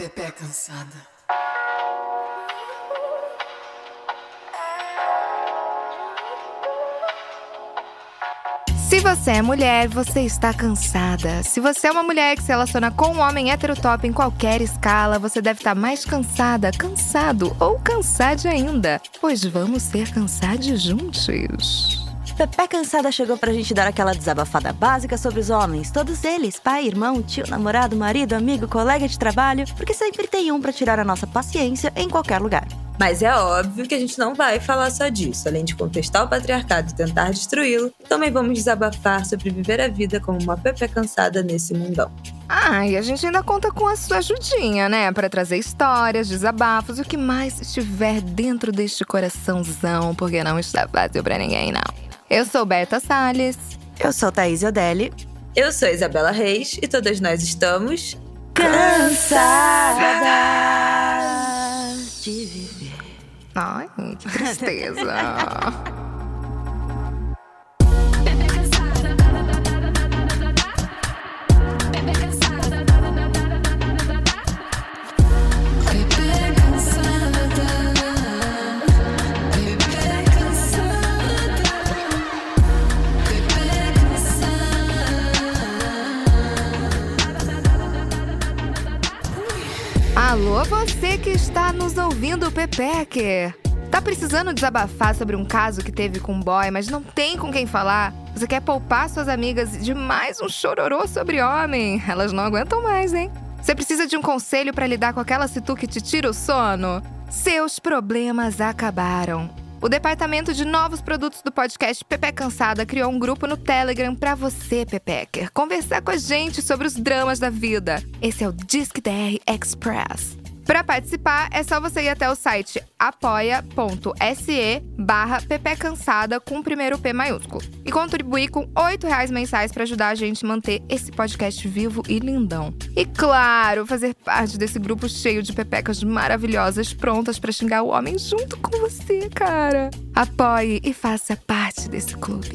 Pepe cansada. Se você é mulher, você está cansada. Se você é uma mulher que se relaciona com um homem heterotop em qualquer escala, você deve estar mais cansada, cansado ou cansade ainda. Pois vamos ser cansados juntos. Pepe Cansada chegou pra gente dar aquela desabafada básica sobre os homens, todos eles, pai, irmão, tio, namorado, marido, amigo, colega de trabalho, porque sempre tem um pra tirar a nossa paciência em qualquer lugar. Mas é óbvio que a gente não vai falar só disso. Além de contestar o patriarcado e tentar destruí-lo, também vamos desabafar sobre viver a vida como uma Pepe cansada nesse mundão. Ah, e a gente ainda conta com a sua ajudinha, né? Pra trazer histórias, desabafos, o que mais estiver dentro deste coraçãozão, porque não está fácil pra ninguém, não. Eu sou Berta Salles. Eu sou Thaís Odelli. Eu sou Isabela Reis e todas nós estamos cansadas de viver. Ai, que tristeza. Alô, você que está nos ouvindo, Pepeque. Tá precisando desabafar sobre um caso que teve com um boy, mas não tem com quem falar? Você quer poupar suas amigas de mais um chororô sobre homem? Elas não aguentam mais, hein? Você precisa de um conselho pra lidar com aquela situ que te tira o sono? Seus problemas acabaram. O departamento de novos produtos do podcast Pepe Cansada criou um grupo no Telegram pra você, Pepecker, conversar com a gente sobre os dramas da vida. Esse é o Disque DR Express. Para participar, é só você ir até o site apoia.se barra Cansada com o primeiro P maiúsculo e contribuir com 8 reais mensais para ajudar a gente a manter esse podcast vivo e lindão. E claro, fazer parte desse grupo cheio de pepecas maravilhosas prontas para xingar o homem junto com você, cara. Apoie e faça parte desse clube.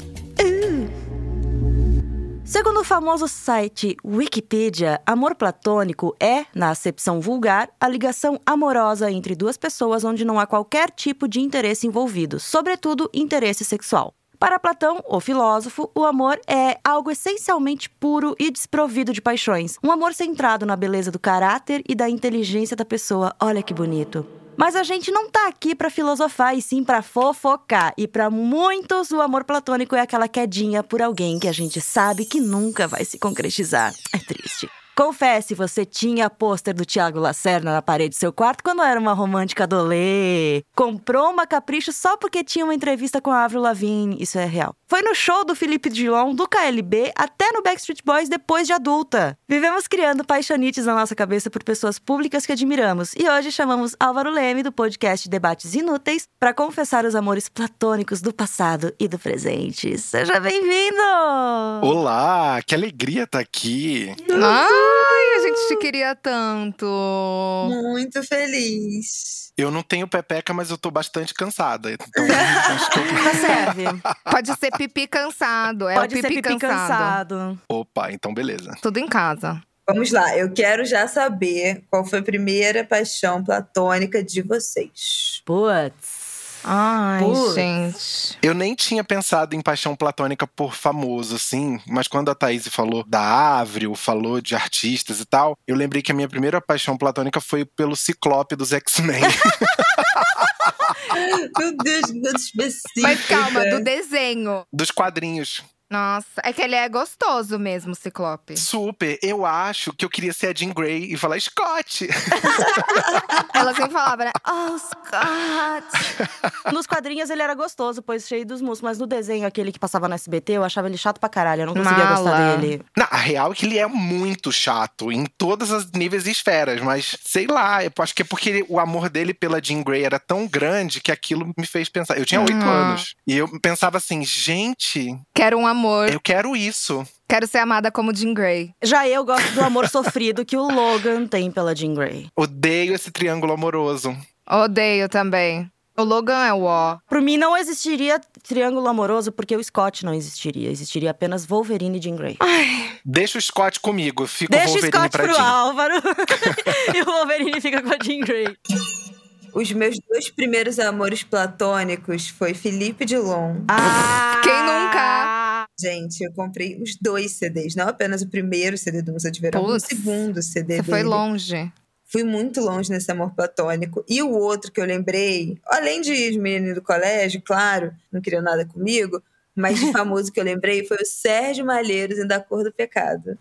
Segundo o famoso site Wikipedia, amor platônico é, na acepção vulgar, a ligação amorosa entre duas pessoas onde não há qualquer tipo de interesse envolvido, sobretudo interesse sexual. Para Platão, o filósofo, o amor é algo essencialmente puro e desprovido de paixões. Um amor centrado na beleza do caráter e da inteligência da pessoa. Olha que bonito. Mas a gente não tá aqui pra filosofar e sim pra fofocar. E pra muitos, o amor platônico é aquela quedinha por alguém que a gente sabe que nunca vai se concretizar. É triste. Confesse, você tinha pôster do Tiago Lacerda na parede do seu quarto quando era uma romântica dolê. Comprou uma capricho só porque tinha uma entrevista com a Avril Lavigne. Isso é real. Foi no show do Felipe Dilon, do KLB, até no Backstreet Boys depois de adulta. Vivemos criando paixonites na nossa cabeça por pessoas públicas que admiramos. E hoje chamamos Álvaro Leme, do podcast Debates Inúteis, para confessar os amores platônicos do passado e do presente. Seja bem-vindo! Olá, que alegria estar aqui. Ai, a gente te queria tanto. muito feliz. Eu não tenho pepeca, mas eu tô bastante cansada. Então, acho que eu... Tá serve. Pode ser pipi cansado. É Pode o ser pipi, pipi cansado. cansado. Opa, então beleza. Tudo em casa. Vamos lá, eu quero já saber qual foi a primeira paixão platônica de vocês. Putz. Ai, Putz. gente. Eu nem tinha pensado em paixão platônica por famoso, assim, mas quando a Thaís falou da Avril, falou de artistas e tal, eu lembrei que a minha primeira paixão platônica foi pelo Ciclope dos X-Men. Meu Deus, que coisa específica. Mas calma, do desenho. dos quadrinhos. Nossa, é que ele é gostoso mesmo, Ciclope. Super. Eu acho que eu queria ser a Jean Grey e falar Scott. Ela sempre falava, né? Oh, Scott. Nos quadrinhos ele era gostoso, pois cheio dos músculos. Mas no desenho, aquele que passava no SBT, eu achava ele chato pra caralho. Eu não conseguia Mala. gostar dele. Não, a real é que ele é muito chato em todas as níveis e esferas, mas sei lá, eu acho que é porque ele- o amor dele pela Jean Grey era tão grande que aquilo me fez pensar. Eu tinha oito Uhum. anos e eu pensava assim, gente, Quero um amor. Eu quero isso. Quero ser amada como Jean Grey. Já eu gosto do amor sofrido que o Logan tem pela Jean Grey. Odeio esse triângulo amoroso. Odeio também. O Logan é o ó. Por mim, não existiria triângulo amoroso, porque o Scott não existiria. Existiria apenas Wolverine e Jean Grey. Deixa o Scott comigo, eu fico Deixa o Wolverine Scott pra pro Jean. Álvaro. e o Wolverine fica com a Jean Grey. Os meus dois primeiros amores platônicos foi Felipe Dilon. Ah! Quem nunca? Gente, eu comprei os dois CDs, não apenas o primeiro CD do Museu de Verão, como o segundo CD Você foi dele. longe. Fui muito longe nesse amor platônico. E o outro que eu lembrei, além de os meninos do colégio, claro, não queriam nada comigo, mas de famoso que eu lembrei foi o Sérgio Malheiros em Da Cor do Pecado.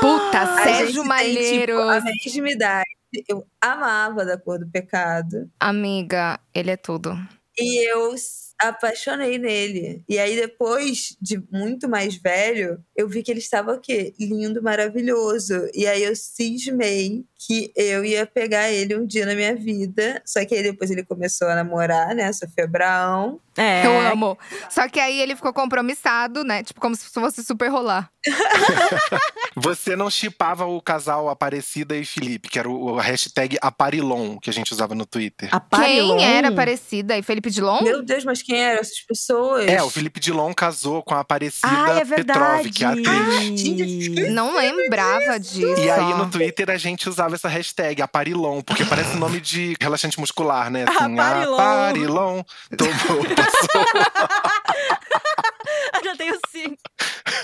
Puta, A Sérgio gente tem, tipo, a mesma idade. Eu amava Da Cor do Pecado. Amiga, ele é tudo. E eu apaixonei nele. E aí, depois de muito mais velho, eu vi que ele estava o quê? Lindo, maravilhoso. E aí eu cismei que eu ia pegar ele um dia na minha vida. Só que aí depois ele começou a namorar, né? Sofia Abraão. É. Eu amo. Só que aí ele ficou compromissado, né? Tipo, como se fosse super rolar. Você não chipava o casal Aparecida e Felipe, que era o, o hashtag Aparilon que a gente usava no Twitter. A Parilon. Quem era Aparecida? E Felipe Dilon? Meu Deus, mas quem eram essas pessoas? É, o Felipe Dilon casou com a Aparecida Ah, é Petrov, que é atriz. Não lembrava disso. E aí no Twitter a gente usava essa hashtag, Aparilon, porque parece nome de relaxante muscular, né? Assim, Aparilon. Aparilon. Tomou, passou. Eu já tenho cinco.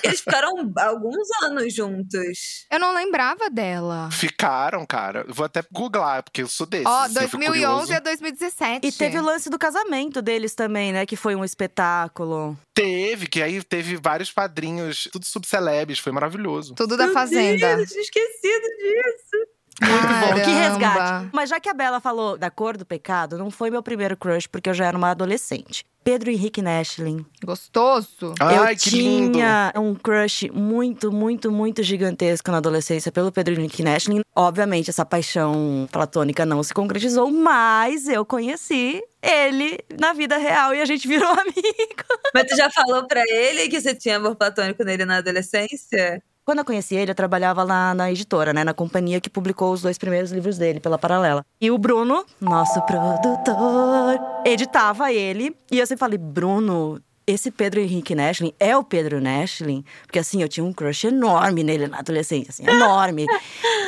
Eles ficaram alguns anos juntos. Eu não lembrava dela. Ficaram, cara. Vou até googlar, porque eu sou desses. Ó, assim, eu fico 2011 curioso. a 2017. E teve o lance do casamento deles também, né? Que foi um espetáculo. Teve, que aí teve vários padrinhos, tudo subcelebres, foi maravilhoso. Tudo da Meu Fazenda. Deus, tinha esquecido disso. Muito bom. Que Caramba. resgate. Mas já que a Bela falou da cor do pecado, não foi meu primeiro crush, porque eu já era uma adolescente. Pedro Henrique Nashlin. Gostoso. Ai, eu que lindo! tinha um crush muito, muito, muito gigantesco na adolescência pelo Pedro Henrique Nashlin. Obviamente, essa paixão platônica não se concretizou, mas eu conheci ele na vida real e a gente virou amigo. Mas tu já falou pra ele que você tinha amor platônico nele na adolescência? Quando eu conheci ele, eu trabalhava lá na editora, né? Na companhia que publicou os dois primeiros livros dele, pela Paralela. E o Bruno, nosso produtor, editava ele. E eu sempre falei, Bruno, esse Pedro Henrique Nashlin é o Pedro Nashlin? Porque assim, eu tinha um crush enorme nele na adolescência, assim, enorme.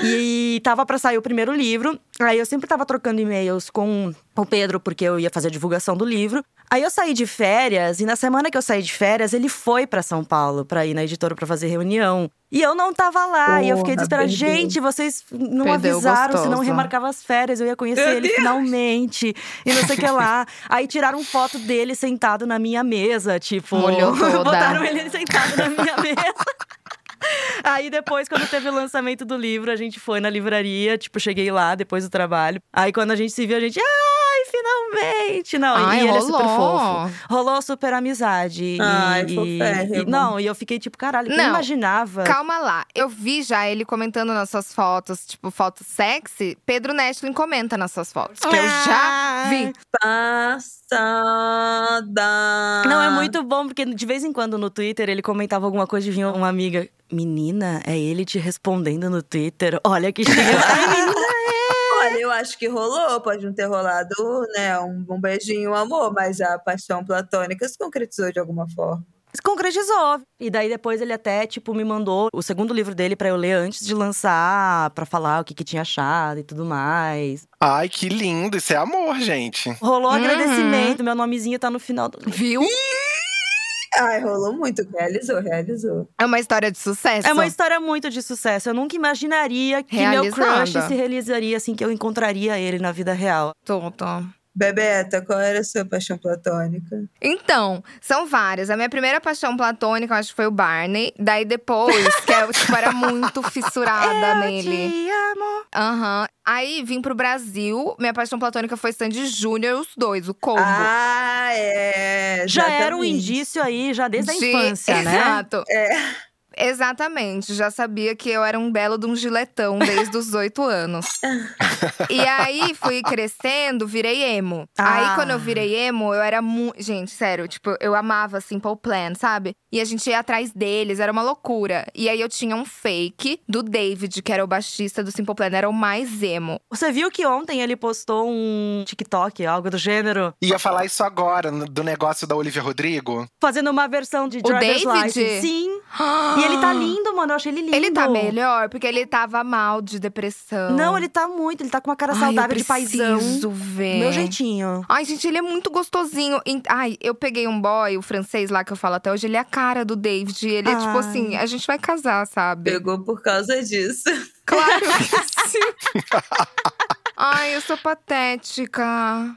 e tava pra sair o primeiro livro. Aí eu sempre tava trocando e-mails com o Pedro, porque eu ia fazer a divulgação do livro. Aí eu saí de férias, e na semana que eu saí de férias, ele foi pra São Paulo pra ir na editora pra fazer reunião. E eu não tava lá, e eu fiquei desesperada. Gente, vocês não Perdeu avisaram, gostoso. senão remarcava as férias, eu ia conhecer Meu ele finalmente. E não sei o que lá. Aí tiraram foto dele sentado na minha mesa, tipo. Molhou toda. Botaram ele sentado na minha mesa. Aí depois, quando teve o lançamento do livro, a gente foi na livraria, tipo, cheguei lá depois do trabalho. Aí quando a gente se viu, a gente, ai, finalmente! Não, e- Ai, e ele é super fofo. Rolou super amizade. Ai, e, foférrimo. e, não, e eu fiquei tipo, caralho, Não, imaginava? Calma lá. Eu vi já ele comentando nas suas fotos, tipo, fotos sexy. Pedro Nestlin comenta nas suas fotos. Que eu já vi. Passada. Não, é muito bom, porque de vez em quando no Twitter ele comentava alguma coisa e vinha uma amiga. Menina, é ele te respondendo no Twitter. Olha que chique. Ai, menina, Olha, eu acho que rolou, pode não ter rolado, né, um, um beijinho, um amor, mas a paixão platônica se concretizou de alguma forma. se concretizou. E daí depois ele até, tipo, me mandou o segundo livro dele pra eu ler antes de lançar, pra falar o que, que tinha achado e tudo mais. Ai, que lindo! Isso é amor, gente. Rolou Uhum. agradecimento, meu nomezinho tá no final do livro. Viu? Ai, rolou muito, realizou, realizou. É uma história de sucesso. É uma história muito de sucesso. Eu nunca imaginaria que meu crush se realizaria assim, que eu encontraria ele na vida real. Tudo. Bebeta, qual era a sua paixão platônica? Então, são várias. A minha primeira paixão platônica, eu acho que foi o Barney. Daí depois, que eu tipo, era muito fissurada nele. Te amo. Aham. Aí vim pro Brasil. Minha paixão platônica foi Sandy Júnior, os dois, o combo. Ah, é. Já era um indício aí, já desde a De- infância, né? Exato. Exatamente, já sabia que eu era um belo de um giletão desde os oito anos. e aí fui crescendo, virei emo. Ah. Aí quando eu virei emo, eu era muito. Gente, sério, tipo, eu amava Simple Plan, sabe? E a gente ia atrás deles, era uma loucura. E aí eu tinha um fake do David, que era o baixista do Simple Plan, era o mais emo. Você viu que ontem ele postou um TikTok, algo do gênero, Ia falar isso agora, do negócio da Olivia Rodrigo. fazendo uma versão de Driver's David? License. Sim. E ele tá lindo, mano. Eu achei ele lindo. Ele tá melhor, porque ele tava mal de depressão. Não, ele tá muito. Ele tá com uma cara Ai, saudável de paizão. preciso ver. Meu jeitinho. Ai, gente, ele é muito gostosinho. Ai, eu peguei um boy, o francês lá que eu falo até hoje, ele é a cara do David. Ele é tipo Ai. assim, a gente vai casar, sabe? Pegou por causa disso. Claro que sim. Ai, eu sou patética.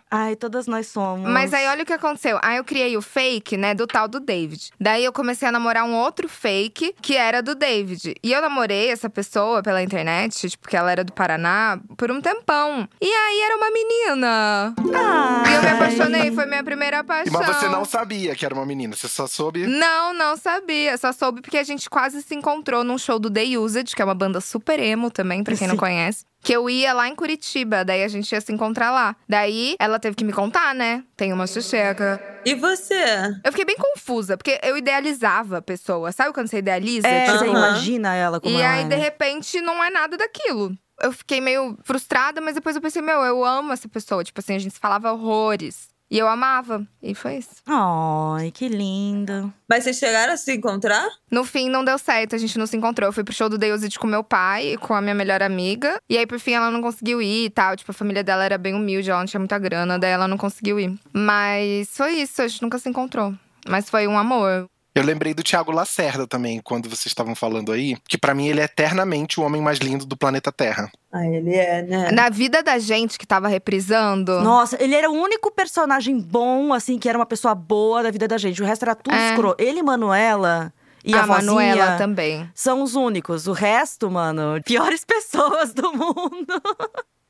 Ai, todas nós somos. Mas aí, olha o que aconteceu. Aí eu criei o fake, né, do tal do David. Daí eu comecei a namorar um outro fake que era do David. E eu namorei essa pessoa pela internet, tipo, que ela era do Paraná, por um tempão. E aí era uma menina. Ai. E eu me apaixonei, foi minha primeira paixão. Mas você não sabia que era uma menina, você só soube. Não, não sabia. Só soube porque a gente quase se encontrou num show do The Used, que é uma banda super emo também, pra quem não Sim. conhece. Que eu ia lá em Curitiba, daí a gente ia se encontrar lá. Daí ela teve que me contar, né? Tem uma xuxeca. E você? Eu fiquei bem confusa, porque eu idealizava a pessoa. Sabe quando você idealiza? É, Tipo, você imagina ela como e ela aí, é. de repente, não é nada daquilo. Eu fiquei meio frustrada, mas depois eu pensei, meu, eu amo essa pessoa. Tipo assim, a gente se falava horrores. E eu amava. E foi isso. Ai, que lindo. Mas vocês chegaram a se encontrar? No fim, não deu certo, a gente não se encontrou. Eu fui pro show do Deused com meu pai e com a minha melhor amiga. E aí, por fim, ela não conseguiu ir e tal. Tipo, a família dela era bem humilde, ela não tinha muita grana, daí ela não conseguiu ir. Mas foi isso, a gente nunca se encontrou. Mas foi um amor. Eu lembrei do Thiago Lacerda também, quando vocês estavam falando aí, que pra mim ele é eternamente o homem mais lindo do planeta Terra. Ah, ele é, né? Na vida da gente que tava reprisando. Nossa, ele era o único personagem bom, assim, que era uma pessoa boa da vida da gente. O resto era tudo É. escroto. Ele e Manuela e a, a Manuela também. são os únicos. O resto, mano, piores pessoas do mundo.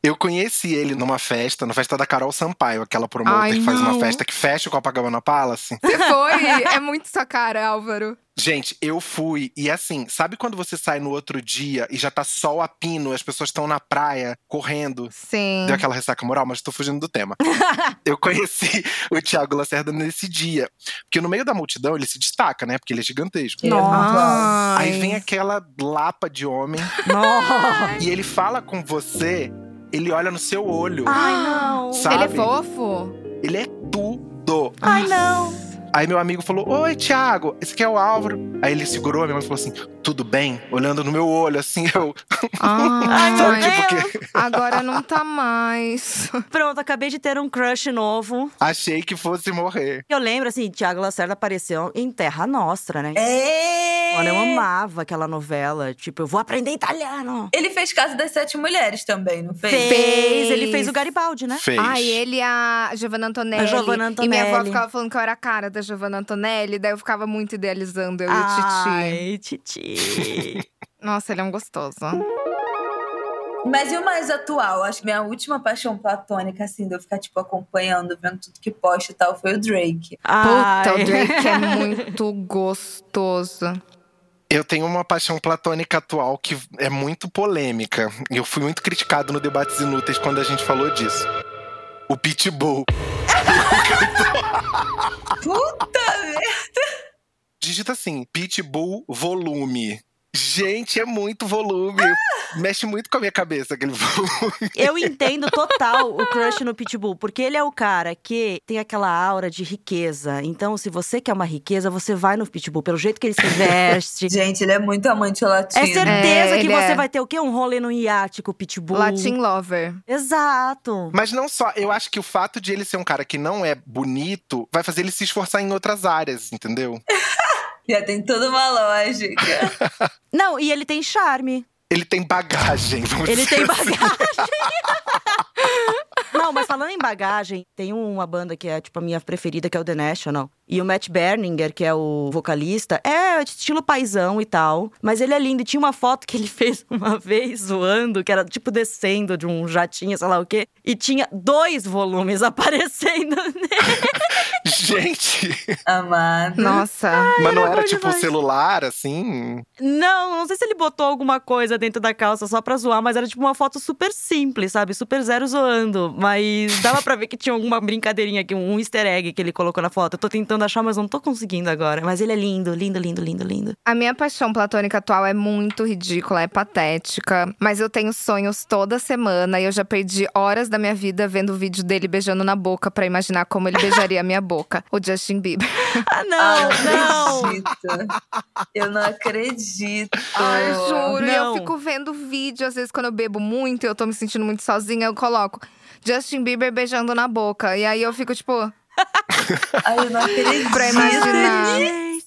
Eu conheci ele numa festa, na festa da Carol Sampaio, aquela promoter Ai, que faz não. uma festa que fecha o Copacabana Palace. Você foi? é muito sua cara, Álvaro. Gente, eu fui e assim, sabe quando você sai no outro dia e já tá sol a pino, as pessoas estão na praia correndo? Sim. Deu aquela ressaca moral, mas tô fugindo do tema. eu conheci o Thiago Lacerda nesse dia. Porque no meio da multidão ele se destaca, né? Porque ele é gigantesco. Ele é. Ai. Aí vem aquela lapa de homem Nossa. e ele fala com você, ele olha no seu olho. Ai, não. Sabe? Ele é fofo? Ele é tudo. Ai, não. Aí meu amigo falou: Oi, Thiago, esse aqui é o Álvaro. Aí ele segurou a minha mão e falou assim: Tudo bem? Olhando no meu olho, assim, eu. Ai, Sabe, tipo, que agora não tá mais. Pronto, acabei de ter um crush novo. achei que fosse morrer. Eu lembro, assim, Tiago Lacerda apareceu em Terra Nostra, né? É! Mano, eu amava aquela novela. Tipo, eu vou aprender italiano. Ele fez Casa das Sete Mulheres também, não fez? Fez. Ele fez o Garibaldi, né? Fez. Ai, ele e a Giovanna Antonelli. A Giovanna E minha avó Antonelli. ficava falando que eu era a cara da Giovanna Antonelli, daí eu ficava muito idealizando eu e o Titi. Ai, Titi. Nossa, ele é um gostoso. Mas e o mais atual? Acho que minha última paixão platônica, assim, de eu ficar, tipo, acompanhando, vendo tudo que posta e tal, foi o Drake. Puta, Ai. o Drake é muito gostoso. Eu tenho uma paixão platônica atual que é muito polêmica. E eu fui muito criticado no Debates Inúteis quando a gente falou disso. O Pitbull. Puta Digita assim: Pitbull volume. Gente, é muito volume. Mexe muito com a minha cabeça aquele volume. Eu entendo total o crush no Pitbull, porque ele é o cara que tem aquela aura de riqueza. Então, se você quer uma riqueza, você vai no Pitbull, pelo jeito que ele se veste. Gente, ele é muito amante latino. É certeza É, que você é. vai ter o quê? Um rolê no iate com o Pitbull. Latin Lover. Exato. Mas não só, eu acho que o fato de ele ser um cara que não é bonito vai fazer ele se esforçar em outras áreas, entendeu? Já tem toda uma lógica. Não, e ele tem charme. Ele tem bagagem, vamos Ele dizer tem assim. bagagem. Não, mas falando em bagagem, tem uma banda que é, tipo, a minha preferida, que é o The National. E o Matt Berninger, que é o vocalista, é estilo paisão e tal. Mas ele é lindo. E tinha uma foto que ele fez uma vez zoando, que era, tipo, descendo de um jatinho, sei lá o quê. E tinha dois volumes aparecendo nele. Gente, Amado. Nossa. mas não era tipo um demais. celular, assim? Não, não sei se ele botou alguma coisa dentro da calça só pra zoar, mas era tipo uma foto super simples, sabe? Super zero zoando. Mas dava pra ver que tinha alguma brincadeirinha aqui, um easter egg que ele colocou na foto. Eu tô tentando achar, mas não tô conseguindo agora. Mas ele é lindo, lindo, lindo, lindo, lindo. A minha paixão platônica atual é muito ridícula, é patética. Mas eu tenho sonhos toda semana e eu já perdi horas da minha vida vendo o vídeo dele beijando na boca pra imaginar como ele beijaria a minha boca. O Justin Bieber. Ah, não, Ai, não! não acredito. Eu não acredito. Ai, juro. E eu Não. fico vendo vídeo, às vezes, quando eu bebo muito e eu tô me sentindo muito sozinha, eu coloco Justin Bieber beijando na boca. E aí eu fico, tipo, Ai, eu não acredito. pra imaginar.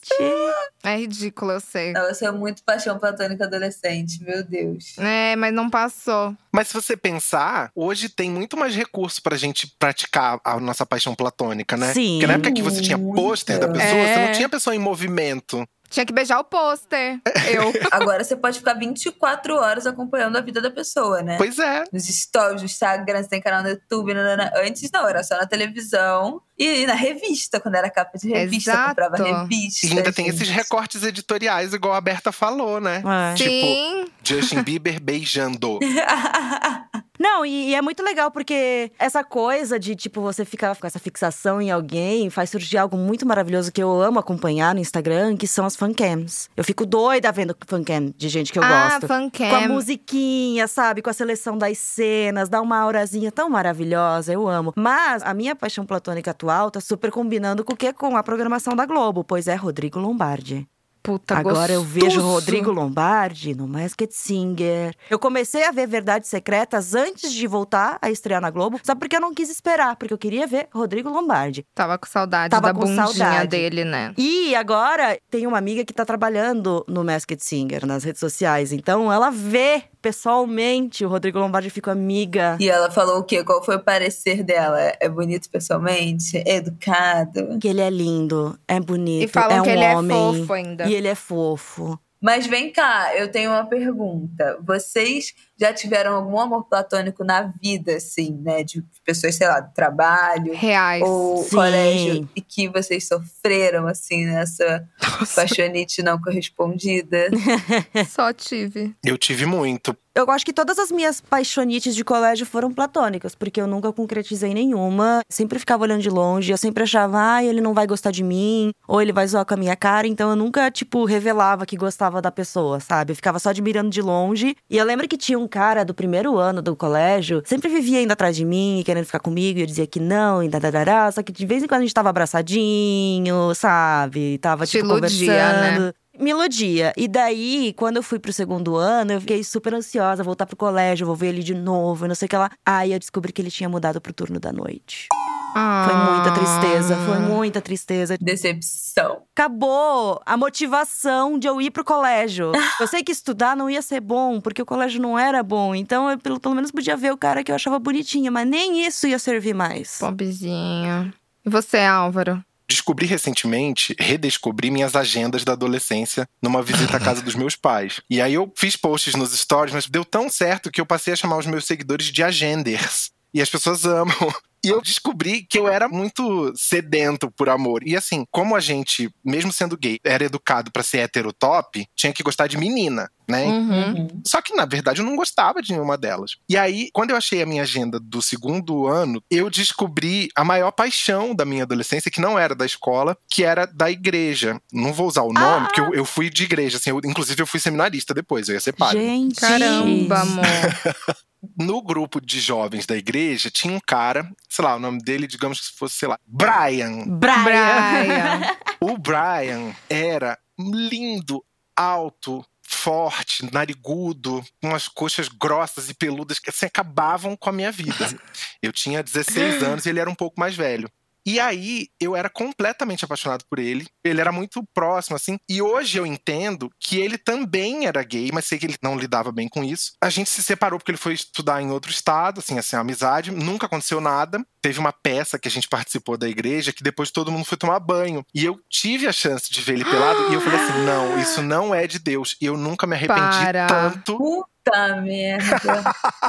Gente. É ridículo, eu sei. Nossa, é muito paixão platônica adolescente, meu Deus. É, mas não passou. Mas se você pensar, hoje tem muito mais recurso pra gente praticar a nossa paixão platônica, né? Sim. Porque na época que você tinha pôster da pessoa, É. você não tinha pessoa em movimento. Tinha que beijar o pôster. Eu. Agora você pode ficar 24 horas acompanhando a vida da pessoa, né? Pois é. Nos stories, no Instagram, você tem canal no YouTube. nanana. Antes não, era só na televisão e na revista, quando era capa de revista, Exato. comprava revista. E ainda tem gente. esses recortes editoriais, igual a Berta falou, né? É. Tipo, Sim. Justin Bieber beijando. Não, e, e é muito legal porque essa coisa de, tipo, você ficar com essa fixação em alguém faz surgir algo muito maravilhoso que eu amo acompanhar no Instagram, que são as fancams. Eu fico doida vendo fancam de gente que eu ah, gosto. fancam. Com a musiquinha, sabe? Com a seleção das cenas, dá uma aurazinha tão maravilhosa, eu amo. Mas a minha paixão platônica atual tá super combinando com o quê? Com a programação da Globo, pois é Rodrigo Lombardi. Puta, Agora eu vejo gostoso. Rodrigo Lombardi no Masked Singer. Eu comecei a ver Verdades Secretas antes de voltar a estrear na Globo, só porque eu não quis esperar, porque eu queria ver Rodrigo Lombardi. Tava com saudade Tava da com bundinha saudade. dele, né? E agora tem uma amiga que tá trabalhando no Masked Singer nas redes sociais, então ela vê pessoalmente o Rodrigo Lombardi fica amiga. E ela falou o quê? Qual foi o parecer dela? É bonito pessoalmente? É educado? Que ele é lindo, é bonito, E falam é um que ele homem. é fofo ainda. E ele é fofo. Mas vem cá, eu tenho uma pergunta. Vocês já tiveram algum amor platônico na vida, assim, né? De pessoas, sei lá, do trabalho Reais. ou Sim. colégio, e que vocês sofreram, assim, nessa Nossa, paixonite não correspondida? só tive. Eu tive muito. Eu acho que todas as minhas paixonites de colégio foram platônicas, porque eu nunca concretizei nenhuma. Sempre ficava olhando de longe, eu sempre achava, ah, ele não vai gostar de mim, ou ele vai zoar com a minha cara, então eu nunca, tipo, revelava que gostava da pessoa, sabe? Eu ficava só admirando de longe. E eu lembro que tinha um cara do primeiro ano do colégio, sempre vivia indo atrás de mim, querendo ficar comigo, e eu dizia que não, e dadará, só que de vez em quando a gente tava abraçadinho, sabe? Tava, Te tipo, iludia, né? conversando. Me iludia. E daí, quando eu fui pro segundo ano, eu fiquei super ansiosa, voltar pro colégio, vou ver ele de novo, e não sei o que lá. Aí eu descobri que ele tinha mudado pro turno da noite. Foi muita tristeza, Ah. foi muita tristeza. Decepção. Acabou a motivação de eu ir pro colégio. Eu sei que estudar não ia ser bom, porque o colégio não era bom. Então eu pelo, pelo menos podia ver o cara que eu achava bonitinho, mas nem isso ia servir mais. Pobrezinha. E você, Álvaro? Descobri recentemente, redescobri minhas agendas da adolescência numa visita à casa dos meus pais. E aí eu fiz posts nos stories, mas deu tão certo que eu passei a chamar os meus seguidores de agenders. E as pessoas amam. E eu descobri que eu era muito sedento por amor. E assim, como a gente, mesmo sendo gay, era educado pra ser heterotop, tinha que gostar de menina, né? Uhum. Só que, na verdade, eu não gostava de nenhuma delas. E aí, quando eu achei a minha agenda do segundo ano, eu descobri a maior paixão da minha adolescência, que não era da escola, que era da igreja. Não vou usar o nome, porque eu, eu fui de igreja, assim. eu- inclusive, eu fui seminarista depois, eu ia ser padre. Gente. Caramba, amor. No grupo de jovens da igreja, tinha um cara, sei lá, o nome dele, digamos que fosse, sei lá, Brian. Brian. Brian. O Brian era lindo, alto, forte, narigudo, com umas coxas grossas e peludas que assim, acabavam com a minha vida. Eu tinha 16 anos e ele era um pouco mais velho. E aí, eu era completamente apaixonado por ele. Ele era muito próximo, assim. E hoje eu entendo que ele também era gay, mas sei que ele não lidava bem com isso. A gente se separou porque ele foi estudar em outro estado, assim, assim, amizade. Nunca aconteceu nada. teve uma peça que a gente participou da igreja que depois todo mundo foi tomar banho. E eu tive a chance de ver ele pelado e eu falei assim: não, isso não é de Deus. E eu nunca me arrependi Para. tanto. Puta merda.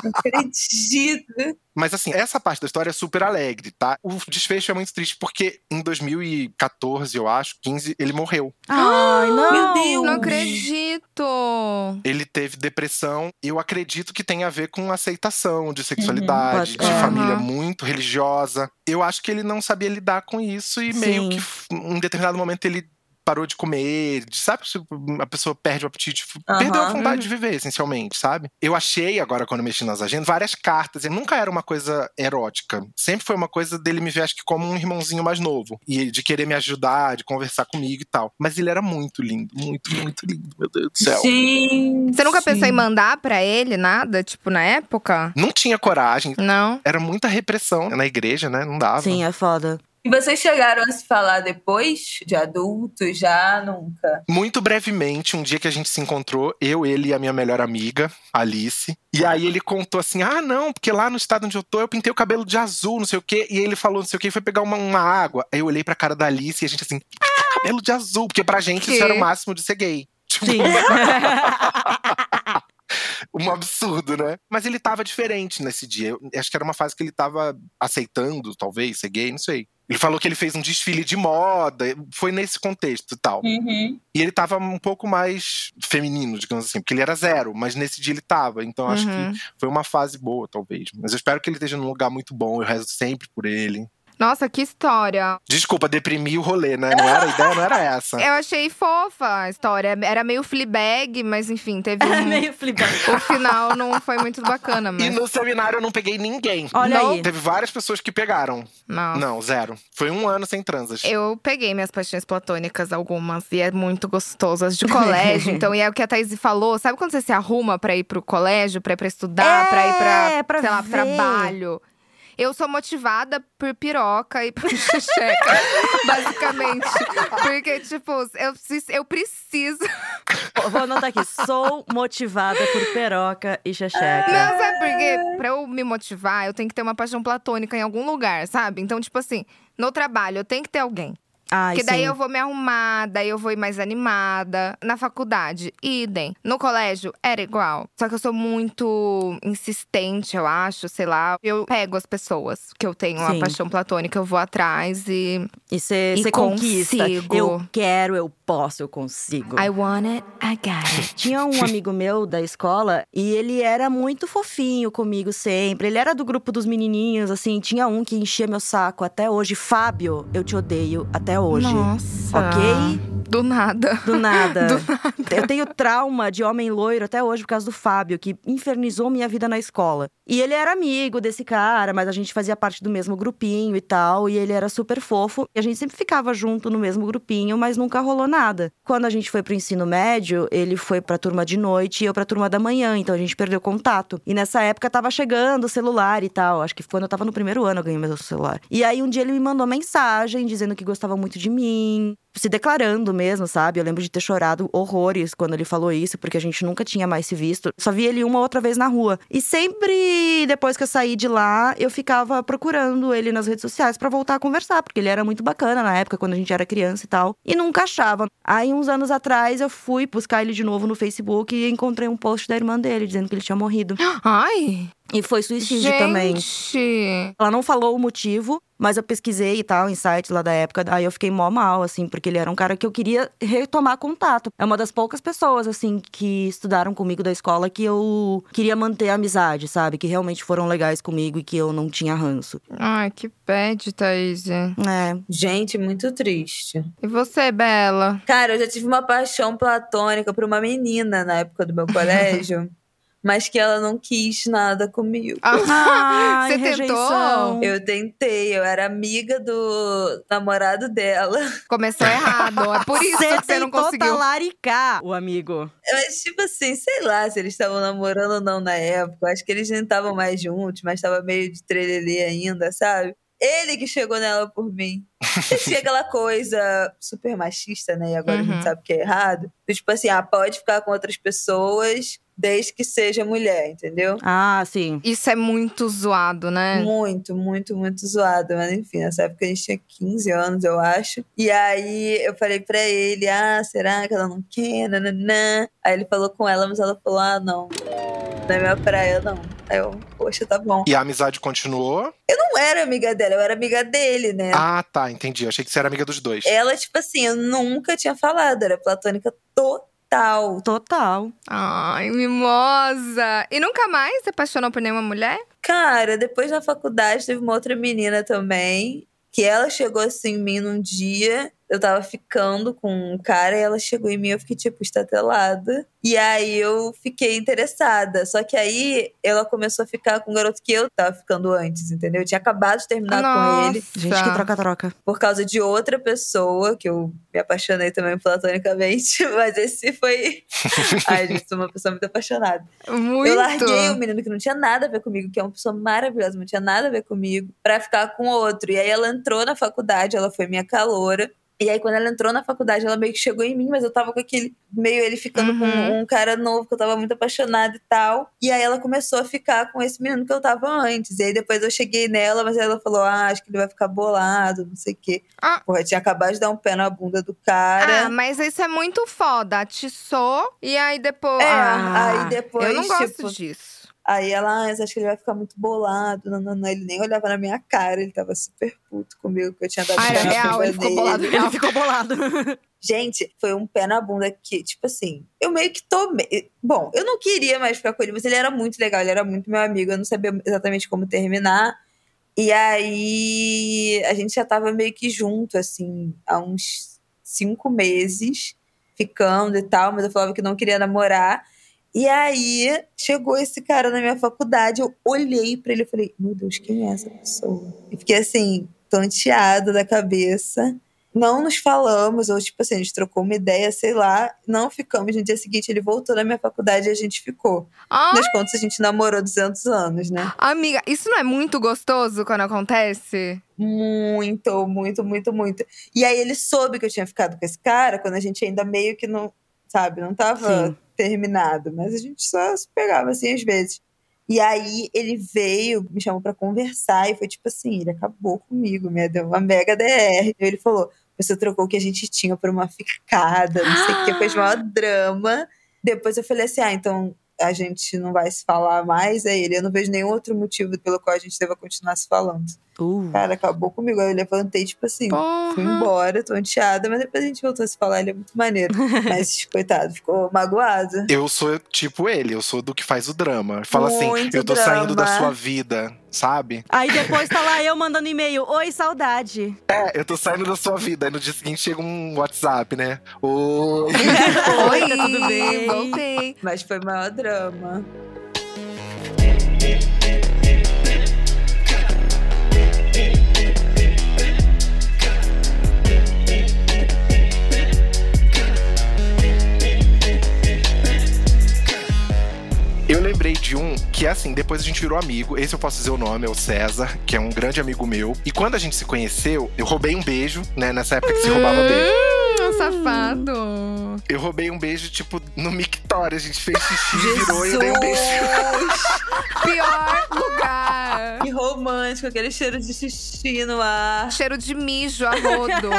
Não acredito. Mas assim, essa parte da história é super alegre, tá? O desfecho é muito triste porque em 2014, eu acho, 15, ele morreu. Ai, não. Meu Deus. Não acredito. Ele teve depressão. Eu acredito que tem a ver com aceitação de sexualidade, pode- de família muito religiosa. Eu acho que ele não sabia lidar com isso e meio Sim. que f- em determinado momento ele parou de comer, de- sabe? se A pessoa perde o apetite, Aham. perdeu a vontade Uhum. de viver, essencialmente, sabe? Eu achei agora, quando eu mexi nas agendas, várias cartas. E nunca era uma coisa erótica. Sempre foi uma coisa dele me ver, acho que, como um irmãozinho mais novo. E de querer me ajudar, de conversar comigo e tal. Mas ele era muito lindo, muito, muito lindo, meu Deus do céu. Gente. Você nunca pensou em mandar pra ele nada, tipo, na época? Não tinha coragem. Não? Era muita repressão na igreja, né? Não dava. Sim, é foda. E vocês chegaram a se falar depois de adultos? Já nunca. Muito brevemente, um dia que a gente se encontrou, eu, ele e a minha melhor amiga, Alice. E aí ele contou assim: ah, não, porque lá no estado onde eu tô, eu pintei o cabelo de azul, não sei o quê. E ele falou não sei o quê, foi pegar uma, uma água. Aí eu olhei pra cara da Alice e a gente assim, cabelo de azul, porque pra gente Que? isso era o máximo de ser gay. Tipo, Sim. um absurdo, né? Mas ele tava diferente nesse dia. Eu acho que era uma fase que ele tava aceitando, talvez, ser gay, não sei. Ele falou que ele fez um desfile de moda, foi nesse contexto e tal. Uhum. E ele tava um pouco mais feminino, digamos assim, porque ele era zero, mas nesse dia ele tava. Então acho Uhum. que foi uma fase boa, talvez. Mas eu espero que ele esteja num lugar muito bom, eu rezo sempre por ele. Nossa, que história. Desculpa, deprimi o rolê, né? Não era a ideia, não era essa. Eu achei fofa a história. Era meio Fleabag, mas enfim, teve É um... meio flipado. O final não foi muito bacana, E mas... no seminário eu não peguei ninguém. Olha Não. aí. Teve várias pessoas que pegaram. Nossa. Não, zero. Foi um ano sem transas. Eu peguei minhas paixões platônicas, algumas, e é muito gostoso. As de colégio, então, e é o que a Thaís falou. Sabe quando você se arruma pra ir pro colégio, pra ir pra estudar, É, pra ir pra, pra sei lá, ver. trabalho? Eu sou motivada por piroca e por xixeca, basicamente. Porque, tipo, eu preciso. Eu preciso. Vou anotar aqui. Sou motivada por peroca e xexeca. Não, sabe por quê? Pra eu me motivar, eu tenho que ter uma paixão platônica em algum lugar, sabe? Então, tipo assim, no trabalho, eu tenho que ter alguém. Ai, Porque daí sim. eu vou me arrumar, daí eu vou ir mais animada. Na faculdade, idem. No colégio, era igual. Só que eu sou muito insistente, eu acho, sei lá. Eu pego as pessoas que eu tenho uma Sim. paixão platônica, eu vou atrás e. E você conquista. Eu quero, eu posso, eu consigo. I want it, I got it. Tinha um amigo meu da escola e ele era muito fofinho comigo sempre. Ele era do grupo dos menininhos, assim. Tinha um que enchia meu saco até hoje. Fábio, eu te odeio até hoje. Nossa. Ok? Do nada. Do nada. Do nada. Eu tenho trauma de homem loiro até hoje por causa do Fábio, que infernizou minha vida na escola. E ele era amigo desse cara, mas a gente fazia parte do mesmo grupinho e tal. E ele era super fofo. E a gente sempre ficava junto no mesmo grupinho, mas nunca rolou nada. Quando a gente foi pro ensino médio, ele foi pra turma de noite e eu pra turma da manhã. Então a gente perdeu contato. E nessa época tava chegando o celular e tal. Acho que quando eu tava no primeiro ano eu ganhei meu celular. E aí um dia ele me mandou mensagem dizendo que gostava muito de mim, se declarando mesmo, sabe? Eu lembro de ter chorado horrores quando ele falou isso, porque a gente nunca tinha mais se visto. Só vi ele uma outra vez na rua. E sempre depois que eu saí de lá, eu ficava procurando ele nas redes sociais pra voltar a conversar, porque ele era muito bacana na época quando a gente era criança e tal. E nunca achava. Aí uns anos atrás eu fui buscar ele de novo no Facebook e encontrei um post da irmã dele dizendo que ele tinha morrido. Ai, E foi suicídio gente. também. Ela não falou o motivo, mas eu pesquisei e tal, em sites lá da época. Aí eu fiquei mó mal, assim, porque ele era um cara que eu queria retomar contato. É uma das poucas pessoas, assim, que estudaram comigo da escola que eu queria manter a amizade, sabe? Que realmente foram legais comigo e que eu não tinha ranço. Ai, que pede, Thaís. É. Gente, muito triste. E você, Bela? Cara, eu já tive uma paixão platônica por uma menina na época do meu colégio, mas que ela não quis nada comigo. Ah, Você tentou? Eu tentei, eu era amiga do namorado dela. Começou errado. É por isso que você não tentou conseguiu. talaricar o amigo. Mas, tipo assim, sei lá se eles estavam namorando ou não na época. Acho que eles nem estavam mais juntos, mas tava meio de trelelê ainda, sabe? Ele que chegou nela por mim. Tinha aquela coisa super machista, né? E agora a Uhum. gente sabe que é errado. Do Tipo assim, ah, pode ficar com outras pessoas, desde que seja mulher, entendeu? Ah, sim. Isso é muito zoado, né? Muito, muito, muito zoado. Mas enfim, nessa época a gente tinha 15 anos, eu acho. E aí eu falei pra ele: ah, será que ela não quer? Nananã. Aí ele falou com ela, mas ela falou: ah, não. Não é minha praia, não. Aí eu, poxa, tá bom. E a amizade continuou? Eu não era amiga dela, eu era amiga dele, né? Ah, tá, entendi. Eu achei que você era amiga dos dois. Ela, tipo assim, eu nunca tinha falado, era platônica total. Total. Ai, mimosa! E nunca mais se apaixonou por nenhuma mulher? Cara, depois na faculdade teve uma outra menina também, que ela chegou assim em mim num dia. Eu tava ficando com um cara e ela chegou em mim, eu fiquei tipo estatelada. E aí eu fiquei interessada. Só que aí ela começou a ficar com um garoto que eu tava ficando antes, entendeu? Eu tinha acabado de terminar com ele Gente, que troca-troca. por causa de outra pessoa que eu me apaixonei também platonicamente, mas esse foi. Ai, gente, sou uma pessoa muito apaixonada. Muito. Eu larguei o menino que não tinha nada a ver comigo, que é uma pessoa maravilhosa, não tinha nada a ver comigo, pra ficar com outro. E aí ela entrou na faculdade, ela foi minha caloura. E aí, quando ela entrou na faculdade, ela meio que chegou em mim, mas eu tava com aquele. meio ele ficando Uhum. com um cara novo, que eu tava muito apaixonada e tal. E aí ela começou a ficar com esse menino que eu tava antes. E aí depois eu cheguei nela, mas ela falou: ah, acho que ele vai ficar bolado, não sei o quê. Ah. Porra, tinha acabado de dar um pé na bunda do cara. Ah, mas isso é muito foda. Atiçou e aí depois. é, Ah, aí depois. eu não gosto tipo, disso. Aí ela, ah, acho que ele vai ficar muito bolado. Não, não, não. Ele nem olhava na minha cara, ele tava super puto comigo, que eu tinha dado Ah, na real, ele ficou bolado. Ele ficou bolado. Gente, foi um pé na bunda que, tipo assim, eu meio que tomei. Bom, eu não queria mais ficar com ele, mas ele era muito legal, ele era muito meu amigo, eu não sabia exatamente como terminar. E aí a gente já tava meio que junto, assim, há uns cinco meses, ficando e tal, mas eu falava que não queria namorar. E aí chegou esse cara na minha faculdade, eu olhei pra ele e falei, meu Deus, quem é essa pessoa? E fiquei assim, tonteada da cabeça. Não nos falamos, ou tipo assim, a gente trocou uma ideia, sei lá, não ficamos. No dia seguinte, ele voltou na minha faculdade e a gente ficou. Ah, Nas contas, a gente namorou 200 anos, né? amiga, isso não é muito gostoso quando acontece? Muito, muito, muito, muito. E aí ele soube que eu tinha ficado com esse cara quando a gente ainda meio que não, sabe, não tava Sim. terminado, mas a gente só se pegava assim às vezes. E aí ele veio, me chamou pra conversar e foi tipo assim, ele acabou comigo, me deu uma mega DR. Ele falou: "Você trocou o que a gente tinha por uma ficada, não sei o que, fez maior drama". Depois eu falei assim: "Ah, então a gente não vai se falar mais". Aí ele: "Eu não vejo nenhum outro motivo pelo qual a gente deva continuar se falando". Uh. Cara, acabou comigo. Aí eu levantei, tipo assim, Porra. fui embora, tô anteada, mas depois a gente voltou a se falar, ele é muito maneiro. mas, coitado, ficou magoado. Eu sou tipo ele, eu sou do que faz o drama. Fala assim, Muito eu tô saindo da drama. sua vida, sabe? Aí depois tá lá eu mandando e-mail. Oi, saudade. É, eu tô saindo da sua vida. Aí no dia seguinte chega um WhatsApp, né? Oi. Oi, tá tudo bem? Voltei. Mas foi maior drama. Lembrei de um que, assim, depois a gente virou amigo. Esse eu posso dizer o nome, é o César, que é um grande amigo meu. E quando a gente se conheceu, eu roubei um beijo, né? Nessa época que se roubava beijo. Hum, safado. Eu roubei um beijo, tipo, no mictório. A gente fez xixi, virou e eu dei um beijo. Pior lugar. Que romântico, aquele cheiro de xixi no ar. Cheiro de mijo a rodo.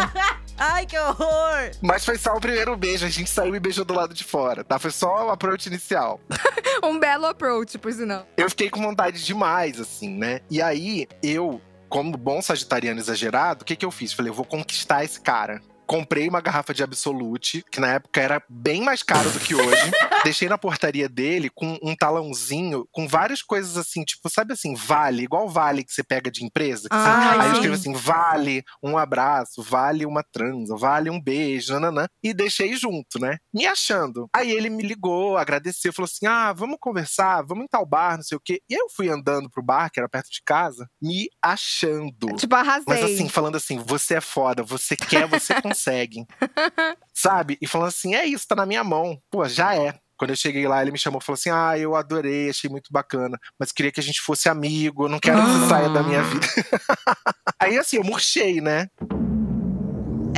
Ai, que horror! Mas foi só o primeiro beijo. A gente saiu e beijou do lado de fora, tá? Foi só o approach inicial. um belo approach, por sinal. Eu fiquei com vontade demais, assim, né? E aí, eu, como bom sagitariano exagerado, o que que eu fiz? Falei, eu vou conquistar esse cara. Comprei uma garrafa de Absolute, que na época era bem mais caro do que hoje. Deixei na portaria dele com um talãozinho com várias coisas assim, tipo, sabe assim, vale, igual vale que você pega de empresa. que você- Ah, aí eu escrevo assim, vale um abraço, vale uma transa, vale um beijo, nananã. E deixei junto, né? Me achando. Aí ele me ligou, agradeceu, falou assim: ah, vamos conversar, vamos em tal bar, não sei o quê. E aí eu fui andando pro bar, que era perto de casa, me achando. Tipo, arrasei. Mas assim, falando assim, você é foda, você quer, você consegue. Sabe? E falando assim, é isso, tá na minha mão. Pô, já é. Quando eu cheguei lá, ele me chamou e falou assim: Ah, eu adorei, achei muito bacana, mas queria que a gente fosse amigo, eu não quero que você Ah. saia da minha vida. Aí assim, eu murchei, né?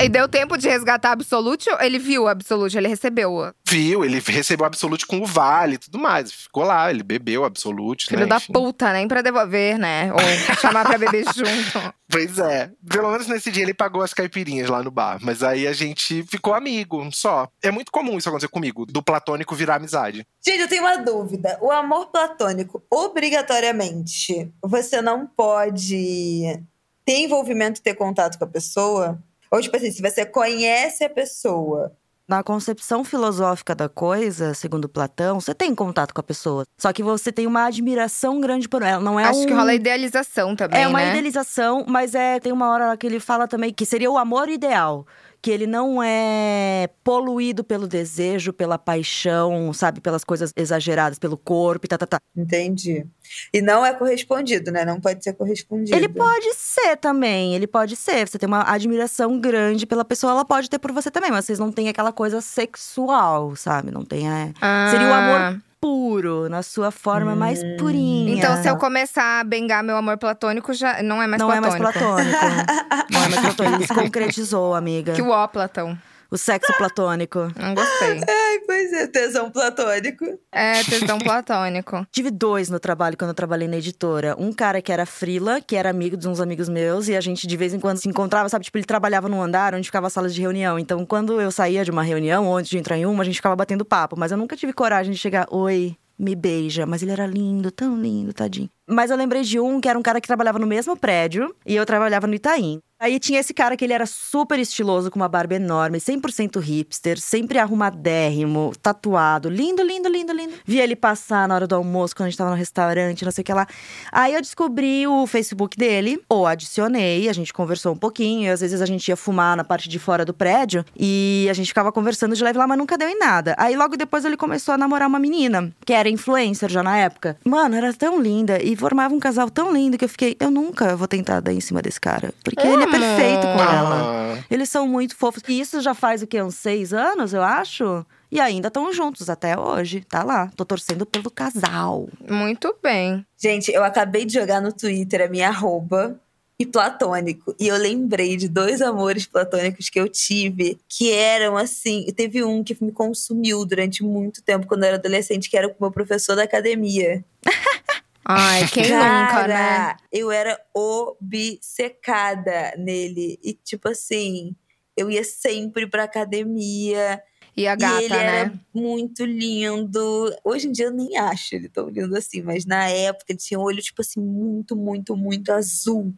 E deu tempo de resgatar a Absolute? ou Ele viu a Absolute, ele recebeu. Viu, ele recebeu o Absolute com o vale e tudo mais. Ficou lá, ele bebeu o Absolute, Filho né? da enfim. puta, nem pra devolver, né? Ou chamar pra beber junto. Pois é. Pelo menos nesse dia ele pagou as caipirinhas lá no bar. Mas aí a gente ficou amigo, só. É muito comum isso acontecer comigo, do platônico virar amizade. Gente, eu tenho uma dúvida. O amor platônico, obrigatoriamente, você não pode ter envolvimento, ter contato com a pessoa? Ou, tipo assim, se você conhece a pessoa, Na concepção filosófica da coisa, segundo Platão, você tem contato com a pessoa. Só que você tem uma admiração grande por ela. Não é Acho um... que rola idealização também, É uma né? idealização, mas é tem uma hora lá que ele fala também que seria o amor ideal. Que ele não é poluído pelo desejo, pela paixão, sabe? Pelas coisas exageradas, pelo corpo e tá, tá, tá. entendi. E não é correspondido, né? Não pode ser correspondido. Ele pode ser também, ele pode ser. Você tem uma admiração grande pela pessoa, ela pode ter por você também, mas vocês não têm aquela coisa sexual, sabe? Não tem. é, Ah. Seria o amor puro, na sua forma mais purinha. Então, se eu começar a bengar meu amor platônico, já não é mais não platônico. é mais platônico. não é mais platônico. Ele se concretizou, amiga. Que o ó, Platão. O sexo platônico. Não gostei. Ai, pois é, tesão platônico. É, tesão platônico. Tive dois no trabalho quando eu trabalhei na editora. Um cara que era frila, que era amigo de uns amigos meus, e a gente de vez em quando se encontrava, sabe? Tipo, ele trabalhava num andar onde ficava as salas de reunião. Então, quando eu saía de uma reunião, ou antes de entrar em uma, a gente ficava batendo papo. Mas eu nunca tive coragem de chegar, oi, me beija. Mas ele era lindo, tão lindo, tadinho. Mas eu lembrei de um que era um cara que trabalhava no mesmo prédio e eu trabalhava no Itaim. Aí tinha esse cara que ele era super estiloso, com uma barba enorme, 100% hipster, sempre arrumadérrimo, tatuado, lindo, lindo, lindo, lindo. Via ele passar na hora do almoço, quando a gente tava no restaurante, não sei o que lá. Aí eu descobri o Facebook dele, ou adicionei, a gente conversou um pouquinho, e às vezes a gente ia fumar na parte de fora do prédio, e a gente ficava conversando de leve lá, mas nunca deu em nada. Aí logo depois ele começou a namorar uma menina, que era influencer já na época. Mano, era tão linda, e formava um casal tão lindo que eu fiquei, eu nunca vou tentar dar em cima desse cara. Porque ele é perfeito com ela. Ah, Eles são muito fofos. E isso já faz o quê? Uns seis anos, eu acho? E ainda estão juntos até hoje. Tá lá. Tô torcendo pelo casal. Muito bem. Gente, eu acabei de jogar no Twitter a minha arroba e platônico. E eu lembrei de dois amores platônicos que eu tive, que eram assim. Teve um que me consumiu durante muito tempo quando eu era adolescente, que era com o meu professor da academia. Ai, quem nunca, né? Cara, Eu era obcecada nele. E, tipo assim, eu ia sempre pra academia. E a gata, e ele né? era muito lindo. Hoje em dia eu nem acho ele tão lindo assim, mas na época ele tinha um olho, tipo assim, muito, muito, muito azul.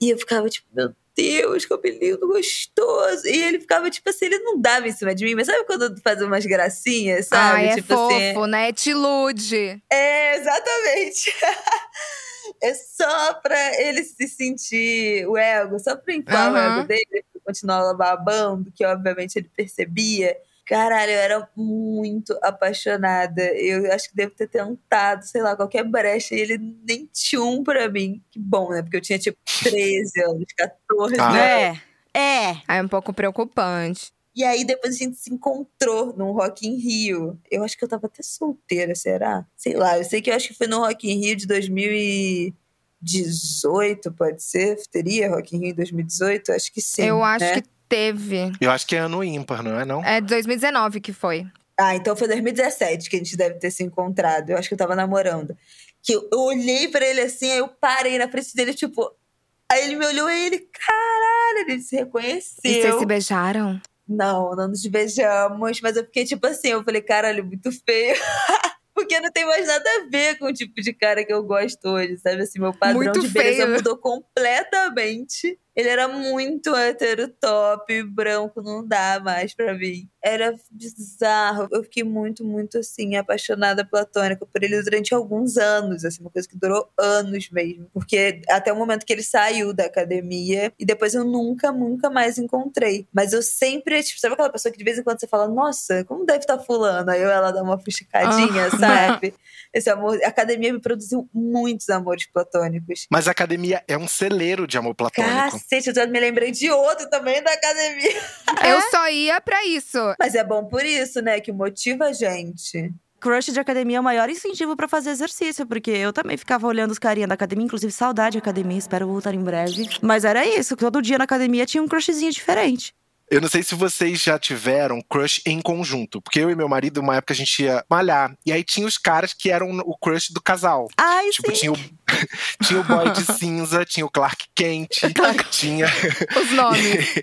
E eu ficava, tipo, meu Deus, que homem lindo, gostoso. E ele ficava, tipo assim, ele não dava em cima de mim, mas sabe quando fazia umas gracinhas, sabe? Ai, é tipo fofo, assim. né? Te ilude. É, exatamente. é só pra ele se sentir o ego, só pra inflar o Aham. ego dele, pra continuar babando, que obviamente ele percebia. Caralho, eu era muito apaixonada. Eu acho que devo ter tentado, sei lá, qualquer brecha. E ele nem tinha um pra mim. Que bom, né? Porque eu tinha tipo 13 anos, 14 Ah. anos. É. É. Aí é um pouco preocupante. E aí depois a gente se encontrou num Rock in Rio. Eu acho que eu tava até solteira, será? Sei lá, eu sei que eu acho que foi no Rock in Rio de 2018, pode ser? Teria Rock in Rio em 2018? Acho que sim. eu acho né? que teve. eu acho que é ano ímpar, não é não? É 2019 que foi. Ah, então foi 2017 que a gente deve ter se encontrado. Eu acho que eu tava namorando. Que eu, eu olhei pra ele assim, aí eu parei na frente dele, tipo. Aí ele me olhou e ele, caralho, ele se reconheceu. E vocês se beijaram? Não, não nos beijamos, mas eu fiquei tipo assim, eu falei, caralho, muito feio. Porque não tem mais nada a ver com o tipo de cara que eu gosto hoje, sabe? Assim, meu padrão Muito de beleza feio. mudou completamente. Ele era muito hétero top, branco, não dá mais pra mim. Era bizarro. Eu fiquei muito, muito assim, apaixonada platônica por ele durante alguns anos, assim, uma coisa que durou anos mesmo. Porque até o momento que ele saiu da academia e depois eu nunca, nunca mais encontrei. Mas eu sempre, tipo, sabe aquela pessoa que de vez em quando você fala, nossa, como deve estar fulano? Aí ela dá uma fuxicadinha, Ah. sabe? Esse amor. A academia me produziu muitos amores platônicos. Mas a academia é um celeiro de amor platônico. Cacete, eu já me lembrei de outro também da academia. Eu só ia pra isso. Mas é bom por isso, né? Que motiva a gente. crush de academia é o maior incentivo pra fazer exercício, porque eu também ficava olhando os carinha da academia, inclusive saudade de academia, espero voltar em breve. Mas era isso, todo dia na academia tinha um crushzinho diferente. Eu não sei se vocês já tiveram crush em conjunto. Porque eu e meu marido, uma época, a gente ia malhar. E aí tinha os caras que eram o crush do casal. Ai, Tipo, sim. tinha o, tinha o boy de cinza, tinha o Clark Kent, tinha. Os nomes.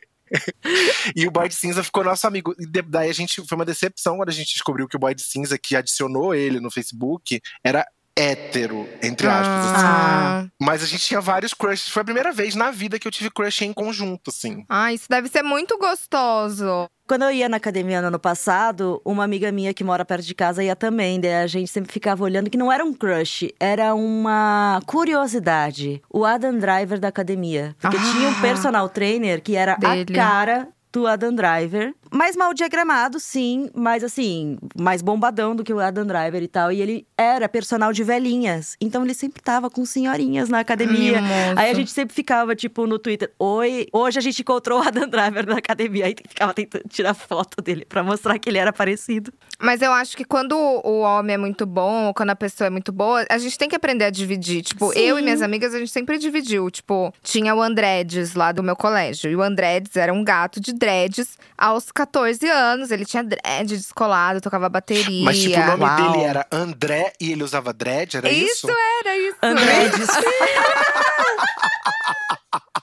E o boy de cinza ficou nosso amigo. E daí a gente foi uma decepção quando a gente descobriu que o boy de cinza que adicionou ele no Facebook era hétero, entre aspas. assim. Ah. Mas a gente tinha vários crushes. Foi a primeira vez na vida que eu tive crush em conjunto, assim. Ah, isso deve ser muito gostoso. Quando eu ia na academia no ano passado, uma amiga minha que mora perto de casa ia também. Daí a gente sempre ficava olhando que não era um crush, era uma curiosidade. O Adam Driver da academia. Porque Ah. tinha um personal trainer que era Dele. a cara do Adam Driver. Mais mal diagramado, sim, mas assim, mais bombadão do que o Adam Driver e tal. E ele era personal de velhinhas. Então ele sempre tava com senhorinhas na academia. Aí a gente sempre ficava, tipo, no Twitter: Oi, hoje a gente encontrou o Adam Driver na academia. Aí ficava tentando tirar foto dele pra mostrar que ele era parecido. Mas eu acho que quando o homem é muito bom, ou quando a pessoa é muito boa, a gente tem que aprender a dividir. Tipo, Sim. eu e minhas amigas, a gente sempre dividiu. Tipo, tinha o Andredes lá do meu colégio. E o Andredes era um gato de dreads aos 14 anos. Ele tinha dread descolado, tocava bateria. Mas, tipo, o nome Uau. dele era André e ele usava dread, era isso? Isso era isso. Andredes.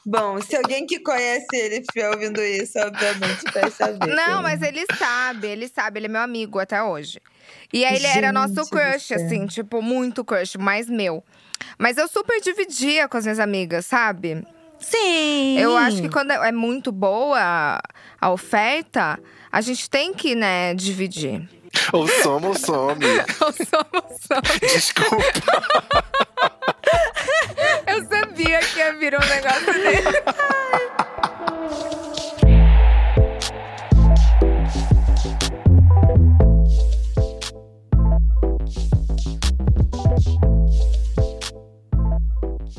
Bom, se alguém que conhece ele estiver ouvindo isso, obviamente vai saber. Não, mas ele sabe, ele sabe, ele é meu amigo até hoje. E aí ele era Gente nosso do crush, assim, tipo, muito crush, mais meu. Mas eu super dividia com as minhas amigas, sabe? Sim. Eu acho que quando é muito boa a oferta, a gente tem que, né, dividir. Ou some ou some. Ou somos só. Desculpa. Eu sabia que ia vir um negócio dele.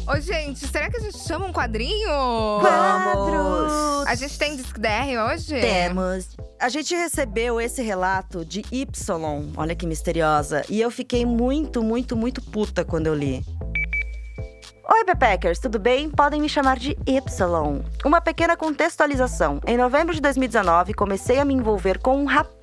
Ô, gente, será que a gente chama um quadrinho? Quadros. A gente tem Disque DR hoje? Temos. A gente recebeu esse relato de Y, olha que misteriosa, e eu fiquei muito, muito, muito puta quando eu li. Oi, Pepeckers, tudo bem? Podem me chamar de Y. Uma pequena contextualização. Em novembro de 2019, comecei a me envolver com um rapaz.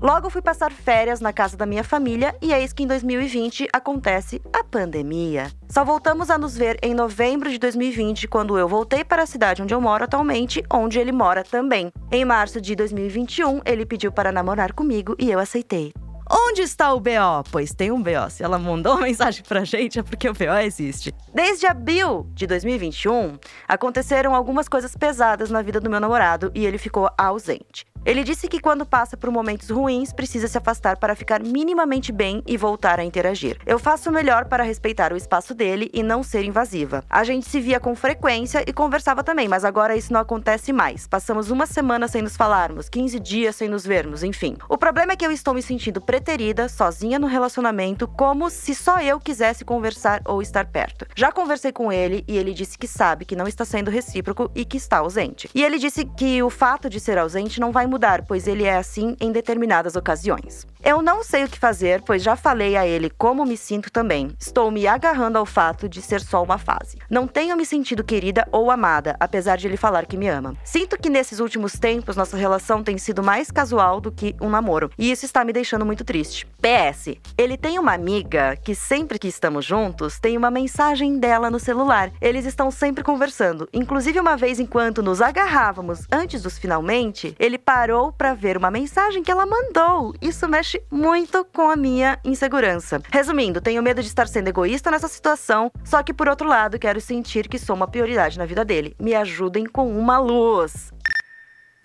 Logo fui passar férias na casa da minha família e eis que em 2020 acontece a pandemia. Só voltamos a nos ver em novembro de 2020, quando eu voltei para a cidade onde eu moro atualmente, onde ele mora também. Em março de 2021, ele pediu para namorar comigo e eu aceitei. Onde está o BO? Pois tem um BO. Se ela mandou uma mensagem pra gente, é porque o BO existe. Desde abril de 2021, aconteceram algumas coisas pesadas na vida do meu namorado e ele ficou ausente. Ele disse que quando passa por momentos ruins, precisa se afastar para ficar minimamente bem e voltar a interagir. Eu faço o melhor para respeitar o espaço dele e não ser invasiva. A gente se via com frequência e conversava também, mas agora isso não acontece mais. Passamos uma semana sem nos falarmos, 15 dias sem nos vermos, enfim. O problema é que eu estou me sentindo preterida, sozinha no relacionamento, como se só eu quisesse conversar ou estar perto. Já conversei com ele e ele disse que sabe que não está sendo recíproco e que está ausente. E ele disse que o fato de ser ausente não vai mudar, pois ele é assim em determinadas ocasiões. Eu não sei o que fazer, pois já falei a ele como me sinto também. Estou me agarrando ao fato de ser só uma fase. Não tenho me sentido querida ou amada, apesar de ele falar que me ama. Sinto que nesses últimos tempos nossa relação tem sido mais casual do que um namoro, e isso está me deixando muito triste. PS, ele tem uma amiga que sempre que estamos juntos tem uma mensagem dela no celular. Eles estão sempre conversando. Inclusive uma vez enquanto nos agarrávamos antes dos finalmente, ele parou para ver uma mensagem que ela mandou. Isso mexe muito com a minha insegurança. Resumindo, tenho medo de estar sendo egoísta nessa situação, só que por outro lado, quero sentir que sou uma prioridade na vida dele. Me ajudem com uma luz.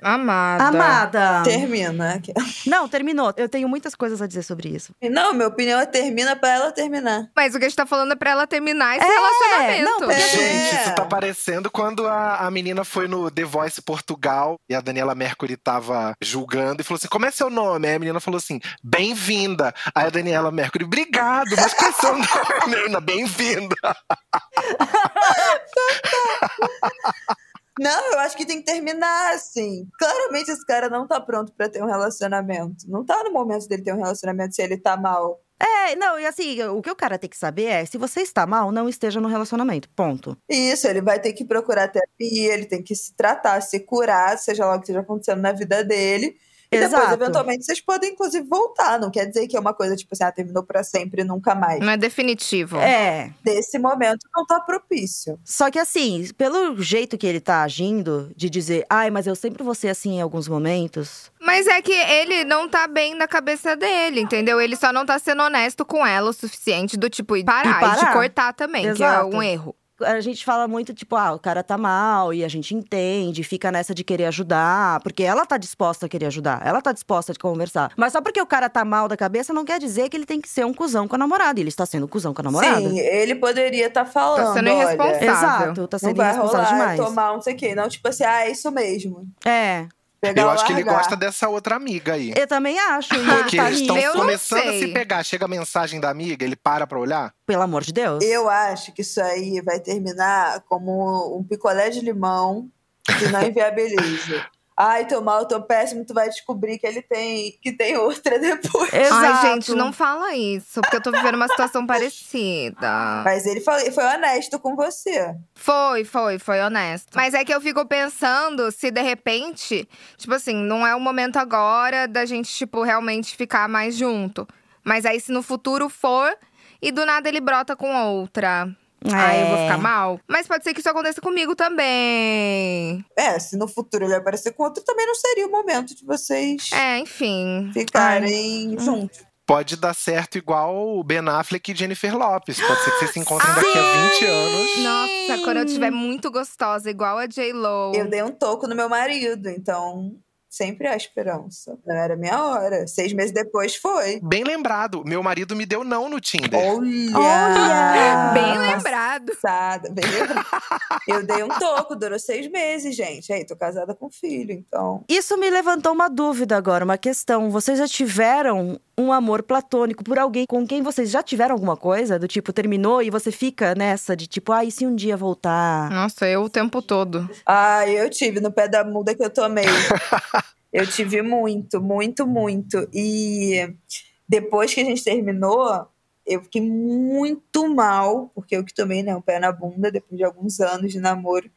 Amada. Amada! Termina. Não, terminou. Eu tenho muitas coisas a dizer sobre isso. Não, minha opinião é termina pra ela terminar. Mas o que a gente tá falando é pra ela terminar esse É, relacionamento. não, porque- Gente, É. isso tá parecendo quando a, a menina foi no The Voice Portugal e a Daniela Mercury tava julgando e falou assim: Como é seu nome? Aí a menina falou assim: Bem-vinda. Aí a Daniela Mercury, obrigado, mas qual é seu nome? Menina, bem-vinda. Não, eu acho que tem que terminar, assim. Claramente esse cara não tá pronto pra ter um relacionamento. Não tá no momento dele ter um relacionamento se ele tá mal. É, não, e assim, o que o cara tem que saber é: se você está mal, não esteja no relacionamento. Ponto. Isso, ele vai ter que procurar terapia, ele tem que se tratar, se curar, seja lá o que esteja acontecendo na vida dele. E depois, Exato. eventualmente, vocês podem, inclusive, voltar. Não quer dizer que é uma coisa, tipo assim, ah, terminou pra sempre e nunca mais. Não é definitivo. É. Desse momento não tá propício. Só que assim, pelo jeito que ele tá agindo, de dizer, ai, mas eu sempre vou ser assim em alguns momentos. Mas é que ele não tá bem na cabeça dele, entendeu? Ele só não tá sendo honesto com ela o suficiente do tipo, e parar, E parar. de cortar também, que é Exato. um erro. A gente fala muito, tipo, ah, o cara tá mal e a gente entende, fica nessa de querer ajudar, porque ela tá disposta a querer ajudar, ela tá disposta a conversar. Mas só porque o cara tá mal da cabeça não quer dizer que ele tem que ser um cuzão com a namorada. E ele está sendo um cuzão com a namorada. Sim, ele poderia estar falando. Tá sendo olha, irresponsável. Exato, tá Não sendo vai irresponsável rolar demais. tomar não sei o quê. Não, tipo assim, ah, é isso mesmo. É, Pegar Eu acho que ele largar. gosta dessa outra amiga aí. eu também acho. Porque tá eles estão começando a se pegar. Chega a mensagem da amiga, ele para pra olhar. pelo amor de Deus. Eu acho que isso aí vai terminar como um picolé de limão que não inviabiliza. Ai, tô mal, tô péssimo, tu vai descobrir que ele tem, que tem outra depois. Exato. Ai, gente, não fala isso, porque eu tô vivendo uma situação parecida. Mas ele foi, foi honesto com você. Foi, foi, foi honesto. Mas é que eu fico pensando se de repente, tipo assim, não é o momento agora da gente, tipo, realmente ficar mais junto. Mas aí se no futuro for e do nada ele brota com outra. Aí eu vou É. ficar mal. Mas pode ser que isso aconteça comigo também. É, se no futuro ele aparecer com outro, também não seria o momento de vocês É, enfim. ficarem juntos. Pode dar certo igual o Ben Affleck e Jennifer Lopes. Pode ser que vocês se encontrem daqui a 20 anos. Nossa, quando eu estiver muito gostosa, igual a J-Lo. Eu dei um toco no meu marido, então sempre há esperança. Não era minha hora. Seis meses depois foi. Bem lembrado, meu marido me deu não no Tinder. Olha! Olha! Bem lembrado. Passada, bem lembrado. Eu dei um toco, durou seis meses, gente. Aí, tô casada com filho, então. Isso me levantou uma dúvida agora, uma questão. Vocês já tiveram um amor platônico por alguém com quem vocês já tiveram alguma coisa? Do tipo, terminou e você fica nessa de tipo, ah, e se um dia voltar? Nossa, eu o tempo todo. Ah, eu tive no pé da muda que eu tomei. eu tive muito, muito, muito. E depois que a gente terminou, eu fiquei muito mal, porque eu que tomei né, um pé na bunda depois de alguns anos de namoro.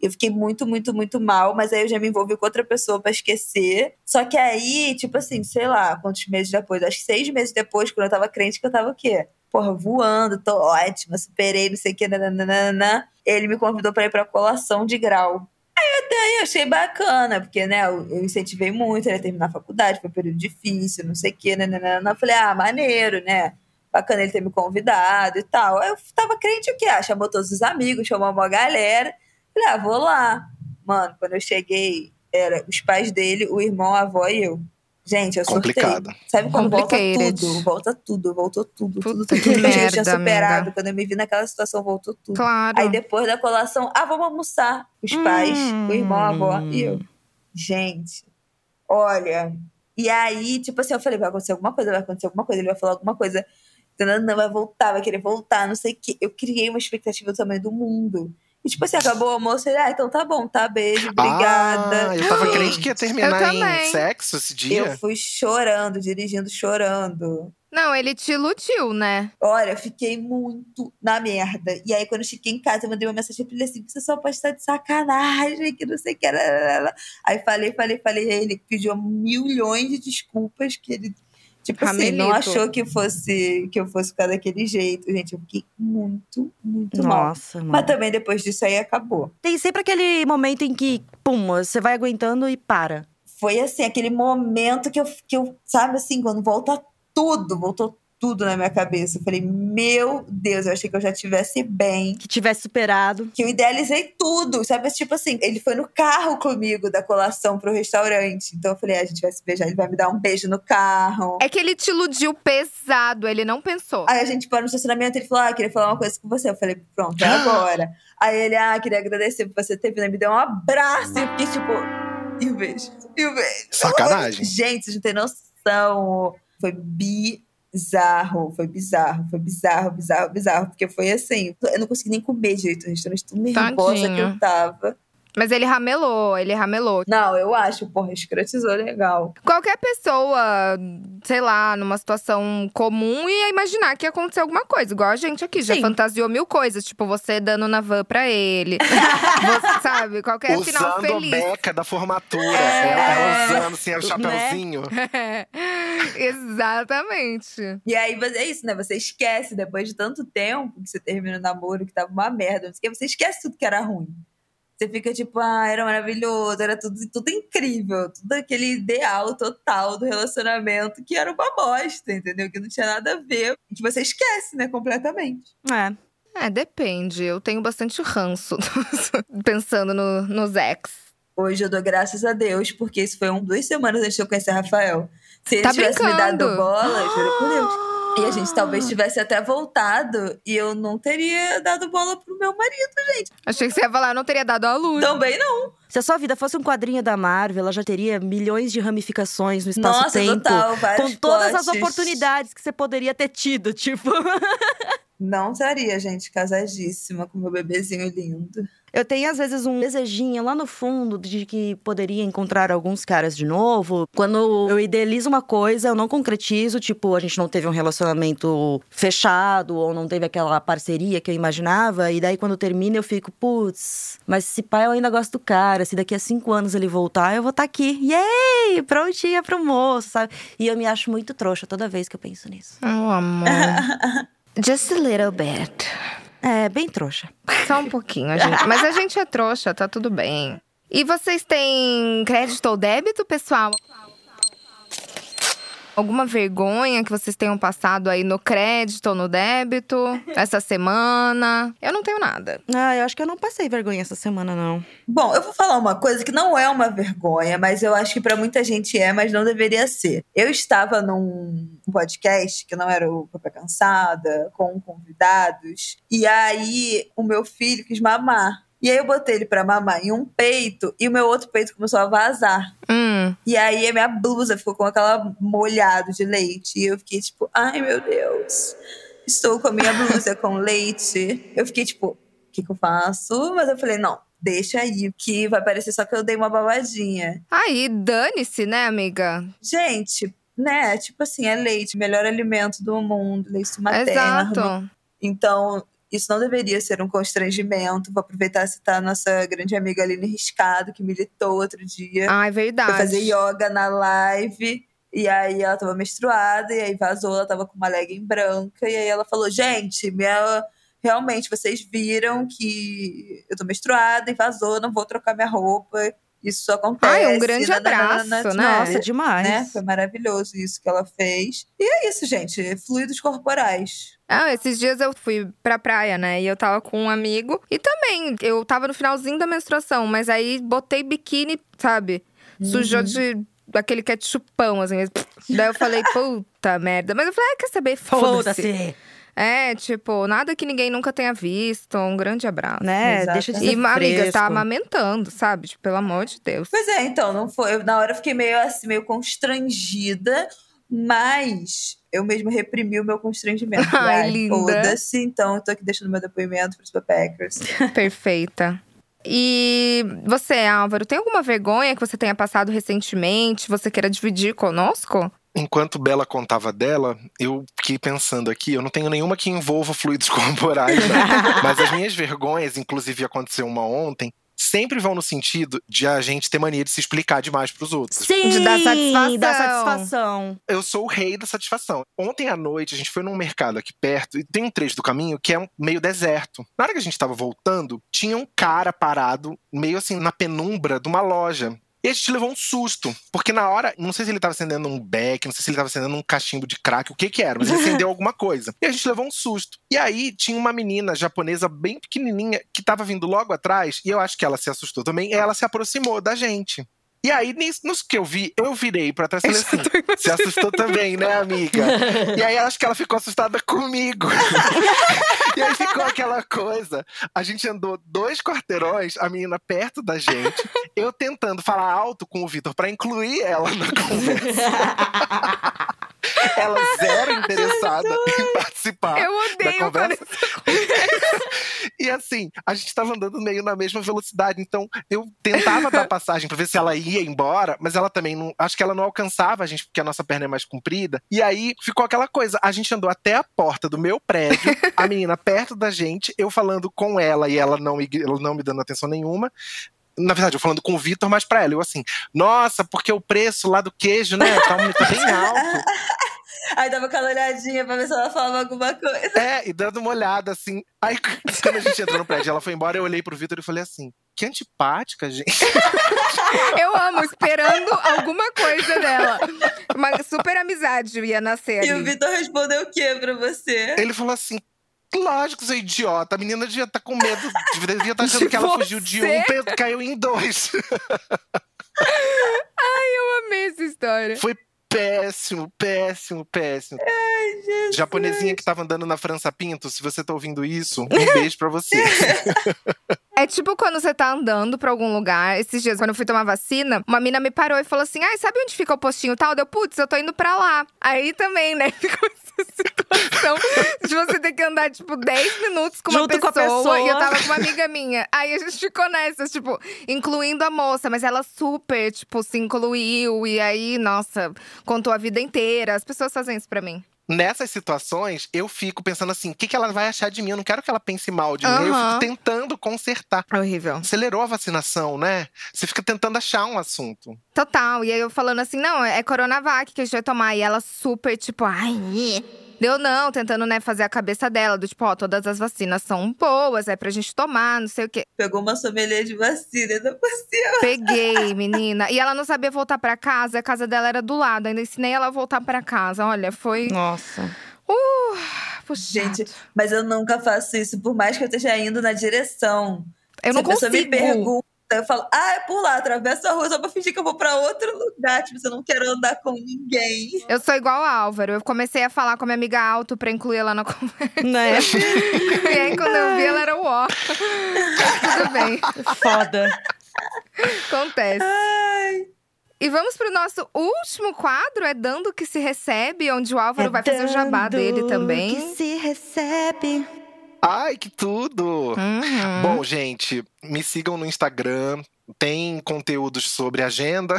Eu fiquei muito, muito, muito mal, mas aí eu já me envolvi com outra pessoa pra esquecer. Só que aí, tipo assim, sei lá, quantos meses depois, acho que seis meses depois, quando eu tava crente, que eu tava o quê? Porra, voando, tô ótima, superei, não sei o que, nananana. Ele me convidou pra ir pra colação de grau. Aí eu achei bacana, porque, né, eu, eu incentivei muito ele a terminar a faculdade, foi um período difícil, não sei o quê, nananana. Eu falei, ah, maneiro, né? Bacana ele ter me convidado e tal. Aí eu tava crente o quê? Ah, chamou todos os amigos, chamou uma galera. Falei, ah, vou lá. Mano, quando eu cheguei, era os pais dele, o irmão, a avó e eu. Gente, eu surtei. Complicado. Sabe quando volta tudo? Volta tudo, voltou tudo. tudo, tudo que que eu tinha superado. amiga. Quando eu me vi naquela situação, voltou tudo. Claro. Aí depois da colação, ah, vamos almoçar. Os pais, Hum. o irmão, a avó e eu. Gente, olha. E aí, tipo assim, eu falei, vai acontecer alguma coisa, vai acontecer alguma coisa, ele vai falar alguma coisa. Não, não, vai voltar, vai querer voltar, não sei o quê. Eu criei uma expectativa do tamanho do mundo. E tipo assim, acabou o almoço, ele, ah, então tá bom, tá, beijo, obrigada. Ah, eu tava Gente, crente que ia terminar Eu em sexo esse dia. Eu fui chorando, dirigindo, chorando. Não, ele te iludiu, né? Olha, eu fiquei muito na merda. E aí, quando eu cheguei em casa, eu mandei uma mensagem pra ele assim: você só pode estar de sacanagem, que não sei o que. Era. Aí falei, falei, falei. Aí ele pediu milhões de desculpas que ele. Tipo assim, não Ramelito. achou que fosse que eu fosse ficar daquele jeito. Gente, eu fiquei muito, muito mal. Nossa, mano. Mas também depois disso aí acabou. Tem sempre aquele momento em que, pum, você vai aguentando e para. Foi assim, aquele momento que eu, que eu sabe assim, quando volta tudo, voltou tudo na minha cabeça. Eu falei, meu Deus, eu achei que eu já estivesse bem. Que tivesse superado. que eu idealizei tudo, sabe? Tipo assim, ele foi no carro comigo da colação pro restaurante. Então eu falei, ah, a gente vai se beijar, ele vai me dar um beijo no carro. É que ele te iludiu pesado, ele não pensou. Aí a gente parou no estacionamento, ele falou, ah, queria falar uma coisa com você. Eu falei, pronto, é agora. Aí ele, ah, queria agradecer por você ter vindo, me deu um abraço. E eu fiquei tipo, e o beijo? E o beijo? Sacanagem. Gente, vocês não têm noção. Foi bizarro, foi bizarro, foi bizarro, bizarro, bizarro. Porque foi assim, eu não consegui nem comer direito no restaurante, tão nervosa que Tadinho. eu tava. Mas ele ramelou, ele ramelou. Não, eu acho, porra, escrotizou legal. Qualquer pessoa, sei lá, numa situação comum, ia imaginar que ia acontecer alguma coisa. Igual a gente aqui, já Sim. fantasiou mil coisas. Tipo, você dando na van pra ele. sabe? Qualquer final usando a feliz. beca da formatura. É. Ela, ela usando assim, o chapéuzinho. Exatamente. E aí é isso, né? Você esquece, depois de tanto tempo que você termina o namoro, que tava uma merda, não sei o quê, você esquece tudo que era ruim. Você fica tipo, ah, era maravilhoso, era tudo, tudo incrível, tudo aquele ideal total do relacionamento que era uma bosta, entendeu? Que não tinha nada a ver, que você esquece, né, completamente. É. É, depende. Eu tenho bastante ranço pensando no, nos ex. Hoje eu dou graças a Deus, porque isso foi um, duas semanas antes de eu conhecer Rafael. Se ele Tá tivesse me dado brincando? bola, juro por Deus. E a gente talvez tivesse até voltado e eu não teria dado bola pro meu marido. Achei que você ia falar, eu não teria dado a luz. Também não. Se a sua vida fosse um quadrinho da Marvel, ela já teria milhões de ramificações no Nossa, espaço-tempo. total, vários Com todas as plots. oportunidades que você poderia ter tido, tipo. Não estaria, gente, casadíssima com meu bebezinho lindo. Eu tenho, às vezes, um desejinho lá no fundo de que poderia encontrar alguns caras de novo. Quando eu idealizo uma coisa, eu não concretizo. Tipo, a gente não teve um relacionamento fechado ou não teve aquela parceria que eu imaginava. E daí, quando termina, eu fico, putz, mas se pai eu ainda gosto do cara. Se daqui a cinco anos ele voltar, eu vou estar aqui. Yay! Prontinha pro moço, sabe? E eu me acho muito trouxa toda vez que eu penso nisso. Oh, amor. Just a little bit. É, bem trouxa. Só um pouquinho, gente. Mas a gente é trouxa, tá tudo bem. E vocês têm crédito ou débito, pessoal? Alguma vergonha que vocês tenham passado aí no crédito ou no débito essa semana? Eu não tenho nada. Ah, eu acho que eu não passei vergonha essa semana, não. Bom, eu vou falar uma coisa que não é uma vergonha, mas eu acho que pra muita gente é, mas não deveria ser. Eu estava num podcast que não era o Papai Cansada, com convidados, e aí o meu filho quis mamar. E aí eu botei ele pra mamar em um peito e o meu outro peito começou a vazar. Hum. E aí a minha blusa ficou com aquela molhado de leite. E eu fiquei tipo, ai meu Deus, estou com a minha blusa com leite. Eu fiquei tipo, o que, que eu faço? Mas eu falei, não, deixa aí, que vai parecer só que eu dei uma babadinha. Aí, dane-se, né, amiga? Gente, né? Tipo assim, é leite, melhor alimento do mundo, leite materno. Exato. Então, isso não deveria ser um constrangimento. Vou aproveitar e citar a nossa grande amiga Aline Riscado, que militou outro dia. Ai, verdade. Foi fazer yoga na live. E aí ela tava menstruada, e aí vazou, ela tava com uma legging branca. E aí ela falou: gente, minha. Realmente, vocês viram que eu tô menstruada e vazou, não vou trocar minha roupa. Isso acontece. Ai, um grande nananana, abraço, né? Nossa, demais. né? Foi maravilhoso isso que ela fez. E é isso, gente. Fluidos corporais. Ah, esses dias eu fui pra praia, né? E eu tava com um amigo. E também, eu tava no finalzinho da menstruação, mas aí botei biquíni, sabe? Sujou de aquele ketchupão, assim. Daí eu falei, puta merda. Mas eu falei, ah, quer saber? Foda-se. Foda-se. É, tipo, nada que ninguém nunca tenha visto. Um grande abraço. Né? Exato. Deixa de ser E, amiga, você fresco. tá amamentando, sabe? Tipo, pelo amor de Deus. Pois é, então, não foi. eu, na hora eu fiquei meio assim, meio constrangida, mas eu mesmo reprimi o meu constrangimento. Ai, Ai, linda. Foda-se, então eu tô aqui deixando meu depoimento pros Packers. Perfeita. E você, Álvaro, tem alguma vergonha que você tenha passado recentemente? Você queira dividir conosco? Enquanto Bela contava dela, eu fiquei pensando aqui, eu não tenho nenhuma que envolva fluidos corporais, né? mas as minhas vergonhas, inclusive aconteceu uma ontem, sempre vão no sentido de a gente ter mania de se explicar demais pros outros. Sim, De dar satisfação. dá satisfação. Eu sou o rei da satisfação. Ontem à noite a gente foi num mercado aqui perto e tem um trecho do caminho que é um meio deserto. Na hora que a gente tava voltando, tinha um cara parado meio assim na penumbra de uma loja. E a gente levou um susto, porque na hora, não sei se ele tava acendendo um beck, não sei se ele tava acendendo um cachimbo de crack, o que que era, mas ele acendeu alguma coisa. E a gente levou um susto. E aí tinha uma menina japonesa bem pequenininha que tava vindo logo atrás, e eu acho que ela se assustou também, e ela se aproximou da gente. E aí, nisso, nos que eu vi, eu virei pra trás e falei assim: se assustou também, né, amiga? E aí acho que ela ficou assustada comigo. e aí ficou aquela coisa. A gente andou dois quarteirões, a menina perto da gente, eu tentando falar alto com o Vitor pra incluir ela na conversa. ela zero interessada em participar. Eu odeio quando conversa. E assim, a gente tava andando meio na mesma velocidade, então eu tentava dar passagem pra ver se ela ia embora, mas ela também não. Acho que ela não alcançava a gente, porque a nossa perna é mais comprida. E aí ficou aquela coisa: a gente andou até a porta do meu prédio, a menina perto da gente, eu falando com ela e ela não, me- ela não me dando atenção nenhuma. Na verdade, eu falando com o Vitor, mas pra ela, eu assim, nossa, porque o preço lá do queijo, né, tá, tá bem alto. Aí dava aquela olhadinha pra ver se ela falava alguma coisa. É, e dando uma olhada assim. Aí, quando a gente entrou no prédio, ela foi embora, eu olhei pro Vitor e falei assim: que antipática, gente. Eu amo, esperando alguma coisa dela. Uma super amizade ia nascer E o ali. Vitor respondeu o quê pra você? Ele falou assim. Lógico, seu idiota. A menina devia estar com medo. Devia estar achando De que ela fugiu de você? um, caiu em dois. Eu amei essa história. Foi péssimo, péssimo, péssimo. Japonesinha que tava andando na França Pinto, se você tá ouvindo isso, um beijo pra você. É tipo quando você tá andando pra algum lugar. Esses dias, quando eu fui tomar vacina, uma mina me parou e falou assim: Ai, sabe onde fica o postinho tal? Deu, putz, eu tô indo pra lá. Aí também, né? Ficou situação de você ter que andar, tipo, 10 minutos com uma, Junto com pessoa, a pessoa. E eu tava com uma amiga minha. Aí a gente ficou nessa, tipo, incluindo a moça, mas ela super, tipo, se incluiu. E aí, nossa, contou a vida inteira. As pessoas fazem isso pra mim. Nessas situações, eu fico pensando assim: o que, que ela vai achar de mim? Eu não quero que ela pense mal de mim. Eu fico tentando consertar. É horrível. Acelerou a vacinação, né? Você fica tentando achar um assunto. Total. E aí eu falando assim, não, é Coronavac que a gente vai tomar. E ela super, tipo, ai. Deu não, tentando, né, fazer a cabeça dela, do tipo, ó, todas as vacinas são boas, é pra gente tomar, não sei o quê. Pegou uma sommelier de vacina, por cima. Peguei, menina. E ela não sabia voltar pra casa, a casa dela era do lado. Ainda ensinei ela a voltar pra casa. Olha, foi. Nossa. Uh, puxado. Gente, mas eu nunca faço isso, por mais que eu esteja indo na direção. eu Se não a pessoa me consigo. pergunta, eu falo, ah, é por lá, atravesso a rua só pra fingir que eu vou pra outro lugar. Tipo, se eu não quero andar com ninguém. Eu sou igual a Álvaro. Eu comecei a falar com a minha amiga alto pra incluir ela na conversa. Né? e aí, quando eu vi, ela era o ó. Mas tudo bem. Foda. Acontece. E vamos pro nosso último quadro, é Dando que se recebe, onde o Álvaro vai fazer o jabá dele dando também. Que se recebe. Ai, que tudo! Uhum. Bom, gente, me sigam no Instagram. Tem conteúdos sobre agenda,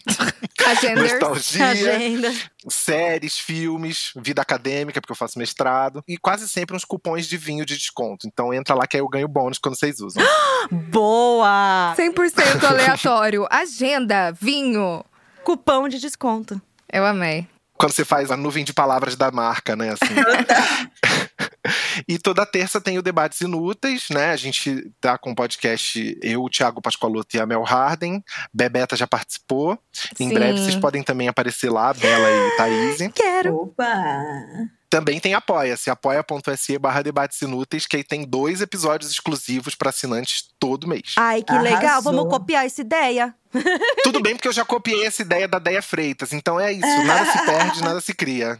Agenders. nostalgia, Agenda. séries, filmes, vida acadêmica, porque eu faço mestrado. E quase sempre uns cupons de vinho de desconto. Então entra lá que aí eu ganho bônus quando vocês usam. Boa! 100% aleatório. Agenda, vinho. Cupom de desconto. Eu amei. quando você faz a nuvem de palavras da marca, né? Assim. e toda terça tem o Debates Inúteis, né? A gente tá com o podcast eu, o Thiago Pascoaloto e a Mel Harden. Bebeta já participou. Em Sim. breve vocês podem também aparecer lá, Bela e Thaís. Quero. Opa! Também tem Apoia-se, apoia.se barra debates inúteis, que aí tem dois episódios exclusivos para assinantes todo mês. Ai, que Arrasou. legal. Vamos copiar essa ideia. Tudo bem, porque eu já copiei essa ideia da Deia Freitas. Então é isso, nada se perde, nada se cria.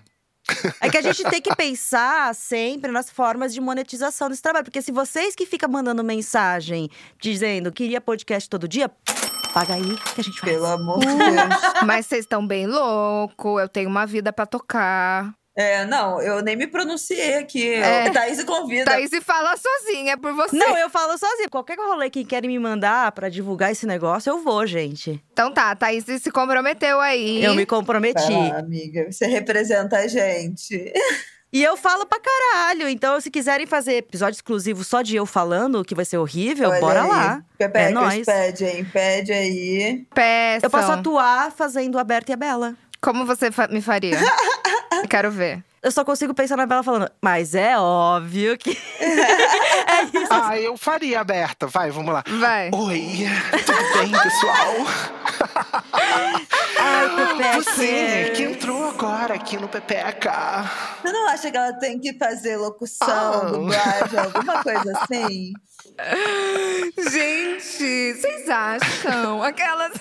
É que a gente tem que pensar sempre nas formas de monetização desse trabalho. Porque se vocês que ficam mandando mensagem dizendo queria podcast todo dia, paga aí que a gente faz. Pelo amor de Deus. Mas vocês estão bem louco, eu tenho uma vida pra tocar. É, não, eu nem me pronunciei aqui. É. Thaís convida. Thaís e fala sozinha, é por você. Não, eu falo sozinha. Qualquer rolê que querem me mandar pra divulgar esse negócio, eu vou, gente. Então tá, Thaís se comprometeu aí. Eu me comprometi. Lá, amiga. Você representa a gente. E eu falo pra caralho. Então, se quiserem fazer episódio exclusivo só de eu falando, que vai ser horrível, Olha bora aí. lá. Pepecas, É nóis. pede, hein? Pede aí. Peçam. Eu posso atuar fazendo a Berta e a Bela. Como você fa- me faria? Quero ver. Eu só consigo pensar na Bela falando, mas é óbvio que. Ah, eu faria aberta. Vai, vamos lá. Vai. Oi, tudo bem, pessoal? Ai, Pepeca. Você que entrou agora aqui no Pepeca. Você não acha que ela tem que fazer locução, Ah. dublagem, alguma coisa assim? Gente, vocês acham? Aquelas.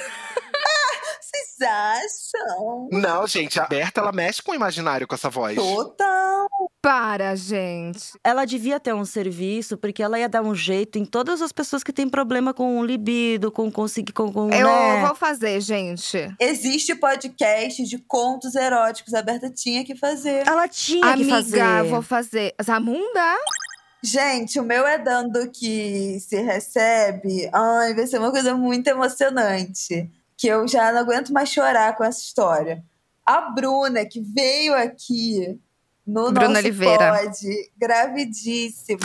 Vocês acham? Não, gente, a Berta, ela mexe com o imaginário com essa voz. Total. para, gente. Ela devia ter um serviço, porque ela ia dar um jeito em todas as pessoas que têm problema com libido, com conseguir. Com, com, Eu né? vou fazer, gente. Existe podcast de contos eróticos. A Berta tinha que fazer. Ela tinha que Amiga, fazer. vou fazer. Zamunda? Gente, o meu é dando que se recebe. Ai, vai ser uma coisa muito emocionante. Que eu já não aguento mais chorar com essa história. A Bruna, que veio aqui no Bruna nosso Oliveira. pod, gravidíssima.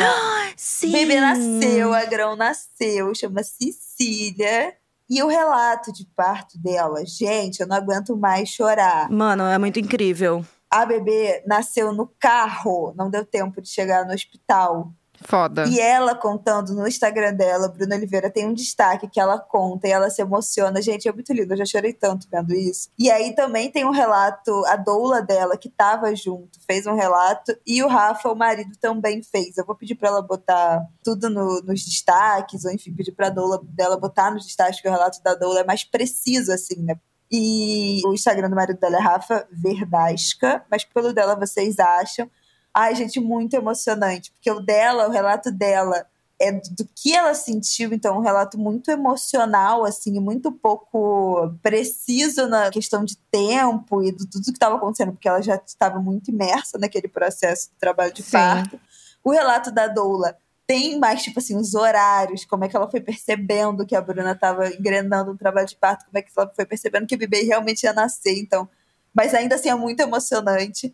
Sim. Bebê nasceu, a grão nasceu, chama Cecília. E o relato de parto dela, gente, eu não aguento mais chorar. Mano, é muito incrível. A bebê nasceu no carro, não deu tempo de chegar no hospital. Foda. E ela contando no Instagram dela, Bruna Oliveira, tem um destaque que ela conta e ela se emociona. Gente, é muito lindo, eu já chorei tanto vendo isso. E aí também tem um relato, a doula dela, que tava junto, fez um relato, e o Rafa, o marido, também fez. Eu vou pedir pra ela botar tudo no- nos destaques, ou enfim, pedir pra doula dela botar nos destaques, que o relato da doula é mais preciso, assim, né? E o Instagram do marido dela é Rafa Verdasca, mas pelo dela vocês acham. Ai, gente, muito emocionante, porque o dela, o relato dela é do que ela sentiu, então um relato muito emocional, assim, e muito pouco preciso na questão de tempo e de tudo que estava acontecendo, porque ela já estava muito imersa naquele processo do trabalho de Sim. parto. O relato da doula tem mais, tipo assim, os horários, como é que ela foi percebendo que a Bruna estava engrenando no trabalho de parto, como é que ela foi percebendo que o bebê realmente ia nascer, então. Mas ainda assim é muito emocionante.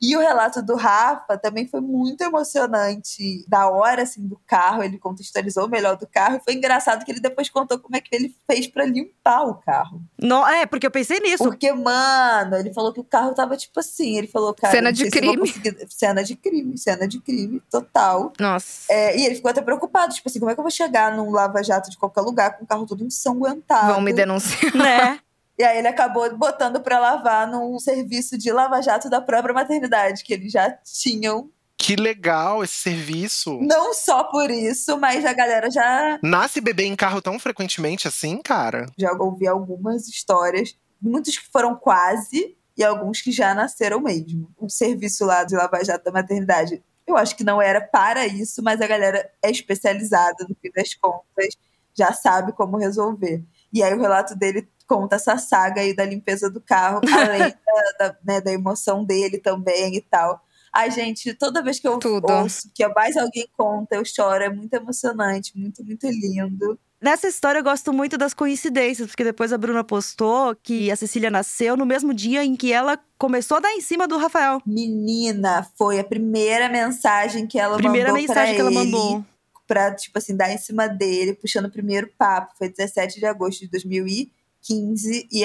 E o relato do Rafa também foi muito emocionante. Da hora, assim, do carro, ele contextualizou o melhor do carro. E foi engraçado que ele depois contou como é que ele fez pra limpar o carro. No, é, porque eu pensei nisso. Porque, mano, ele falou que o carro tava tipo assim. Ele falou, cara. Cena não de crime. Cena de crime, cena de crime, total. Nossa. É, e ele ficou até preocupado, tipo assim, como é que eu vou chegar num lava-jato de qualquer lugar com o carro todo ensanguentado? Vão me denunciar. né? E aí ele acabou botando pra lavar num serviço de lava-jato da própria maternidade, que eles já tinham. Que legal esse serviço. Não só por isso, mas a galera já, Nasce bebê em carro tão frequentemente assim, cara? já ouvi algumas histórias. Muitos que foram quase e alguns que já nasceram mesmo. O serviço lá de lava-jato da maternidade, eu acho que não era para isso, mas a galera é especializada, no fim das contas, já sabe como resolver. E aí o relato dele conta essa saga aí da limpeza do carro, além da, da, né, da emoção dele também e tal. Ai, gente, toda vez que eu Tudo. ouço que mais alguém conta, eu choro. É muito emocionante, muito, muito lindo. Nessa história eu gosto muito das coincidências, porque depois a Bruna postou que a Cecília nasceu no mesmo dia em que ela começou a dar em cima do Rafael. Menina, foi a primeira mensagem que ela Primeira mandou mensagem que ela mandou. Pra, tipo assim, dar em cima dele, puxando o primeiro papo. Foi 17 de agosto de 2015 e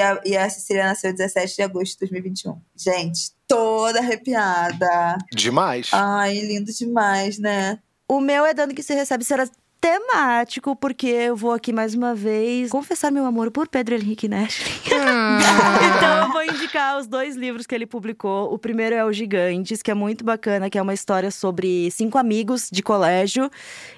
a, e a Cecília nasceu 17 de agosto de 2021. Gente, toda arrepiada. Demais. Ai, lindo demais, né? O meu é dando que se recebe será temático, porque eu vou aqui mais uma vez confessar meu amor por Pedro Henrique Nash. Hum. Então eu vou indicar os dois livros que ele publicou. O primeiro é O Gigantes, que é muito bacana, que é uma história sobre cinco amigos de colégio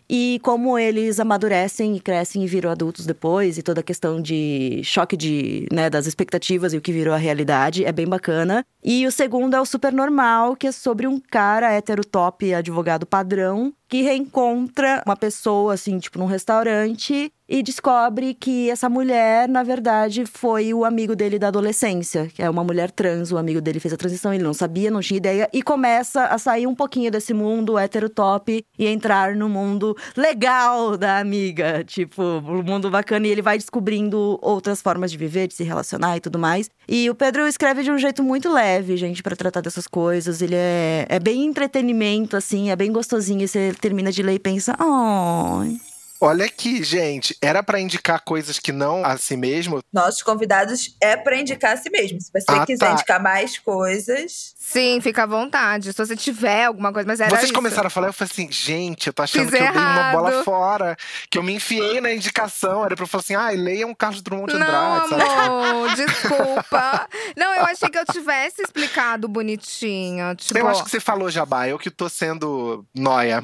e como eles amadurecem e crescem e viram adultos depois, e toda a questão de choque de, né, das expectativas e o que virou a realidade. É bem bacana. E o segundo é o Super Normal, que é sobre um cara hétero top, advogado padrão, que reencontra uma pessoa, assim, tipo, num restaurante e descobre que essa mulher, na verdade, foi o amigo dele da adolescência, que é uma mulher trans. O amigo dele fez a transição, ele não sabia, não tinha ideia, e começa a sair um pouquinho desse mundo hétero top e entrar no mundo legal da amiga, tipo, o mundo bacana, e ele vai descobrindo outras formas de viver, de se relacionar e tudo mais. E o Pedro escreve de um jeito muito leve, gente, pra tratar dessas coisas. Ele é, é bem entretenimento, assim, é bem gostosinho. E você termina de ler e pensa, oh. Olha aqui, gente. Era pra indicar coisas que não a si mesmo. Nossos convidados é pra indicar a si mesmo. Se você Ah, quiser tá. indicar mais coisas, Sim, fica à vontade. Se você tiver alguma coisa, mas era Vocês isso. começaram a falar, eu falei assim, gente, eu tô achando Fiz que eu dei uma bola errado. fora. Que eu me enfiei na indicação. Era pra eu falar assim, ai, leiam Carlos Drummond de Não, Andrade, sabe? amor, desculpa. Não, eu achei que eu tivesse explicado bonitinho. Tipo, Eu acho que você falou, Jabá. Eu que tô sendo noia.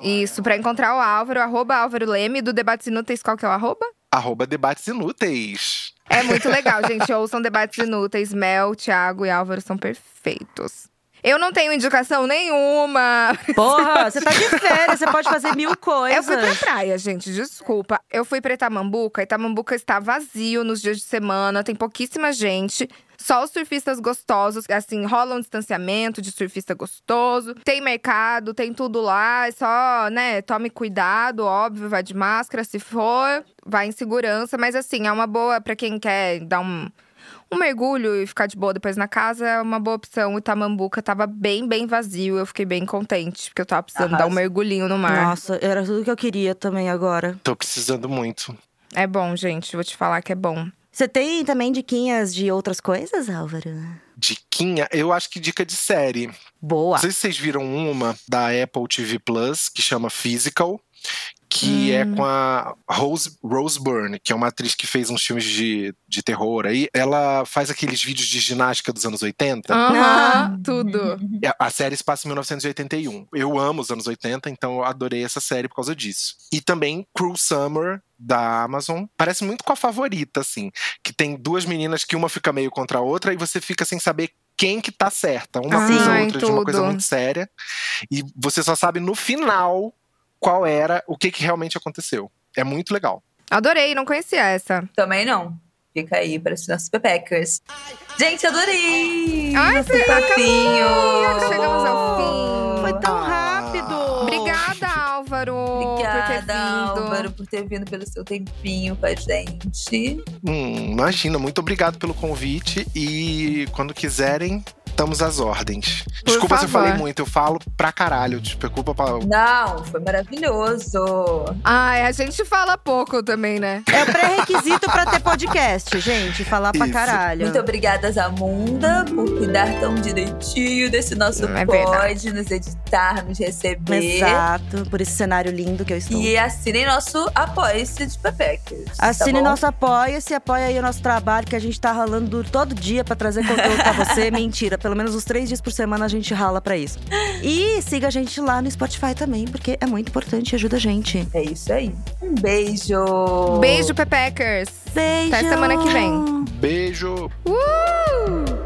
isso, pra encontrar o Álvaro, arroba Álvaro Leme, do Debates Inúteis, qual que é o arroba? Arroba debates inúteis. É muito legal, gente. Ouçam Debates Inúteis. Mel, Thiago e Álvaro são perfeitos. Eu não tenho indicação nenhuma. Porra, você tá de férias, você pode fazer mil Eu coisas. fui pra praia, gente, desculpa. Eu fui pra Itamambuca. Itamambuca está vazio nos dias de semana, tem pouquíssima gente. Só os surfistas gostosos, assim, rola um distanciamento de surfista gostoso. Tem mercado, tem tudo lá. É só, né, tome cuidado, óbvio, vai de máscara se for, vai em segurança. Mas assim, é uma boa pra quem quer dar um, um mergulho e ficar de boa depois na casa, é uma boa opção. O Itamambuca tava bem, bem vazio. Eu fiquei bem contente, porque eu tava precisando dar um Arrasa. mergulhinho no mar. Nossa, era tudo que eu queria também agora. Tô precisando muito. É bom, gente, vou te falar que é bom. Você tem também diquinhas de outras coisas, Álvaro? Diquinha, eu acho que dica de série. Boa. Não sei se vocês viram uma da Apple TV Plus, que chama Physical, que é com a Rose, Rose Byrne, que é uma atriz que fez uns filmes de, de terror aí. Ela faz aqueles vídeos de ginástica dos anos 80. Aham, tudo. E a- A série se passa em 1981. Eu amo os anos 80, então eu adorei essa série por causa disso. E também Cruel Summer, da Amazon. Parece muito com a favorita, assim. Que tem duas meninas que uma fica meio contra a outra e você fica sem saber quem que tá certa. Uma acusa a Ai, outra de uma coisa muito séria. E você só sabe no final qual era, o que, que realmente aconteceu. É muito legal. Adorei, não conhecia essa. Também não. Fica aí para os nossos pepecas. Gente, adorei! Ai, Nosso você papinho! Chegamos ao fim. Foi tão Ah. rápido. Obrigada, Álvaro, por ter Obrigada, vindo. Álvaro, por ter vindo pelo seu tempinho com a gente. Hum, imagina, muito obrigado pelo convite. E quando quiserem, estamos às ordens. Por Desculpa se eu favor. falei muito, eu falo pra caralho. Desculpa pra, Não, foi maravilhoso. Ai, a gente fala pouco também, né? É o pré-requisito pra ter podcast, gente. Falar pra Isso. caralho. Muito obrigada, Zamunda, por cuidar tão direitinho desse nosso É pod, verdade. nos editar, nos receber. Exato, por esse cenário lindo que eu estou. E assinem nosso Apoia-se de Pepecas. Assine tá nosso Apoia-se, apoia aí o nosso trabalho, que a gente tá ralando duro todo dia pra trazer conteúdo pra você. Mentira, pelo menos uns três dias por semana a gente rala pra isso. E siga a gente lá no Spotify também, porque é muito importante e ajuda a gente. É isso aí. Um beijo. Beijo, Pepeckers. Beijo! Até semana que vem. beijo. Uh!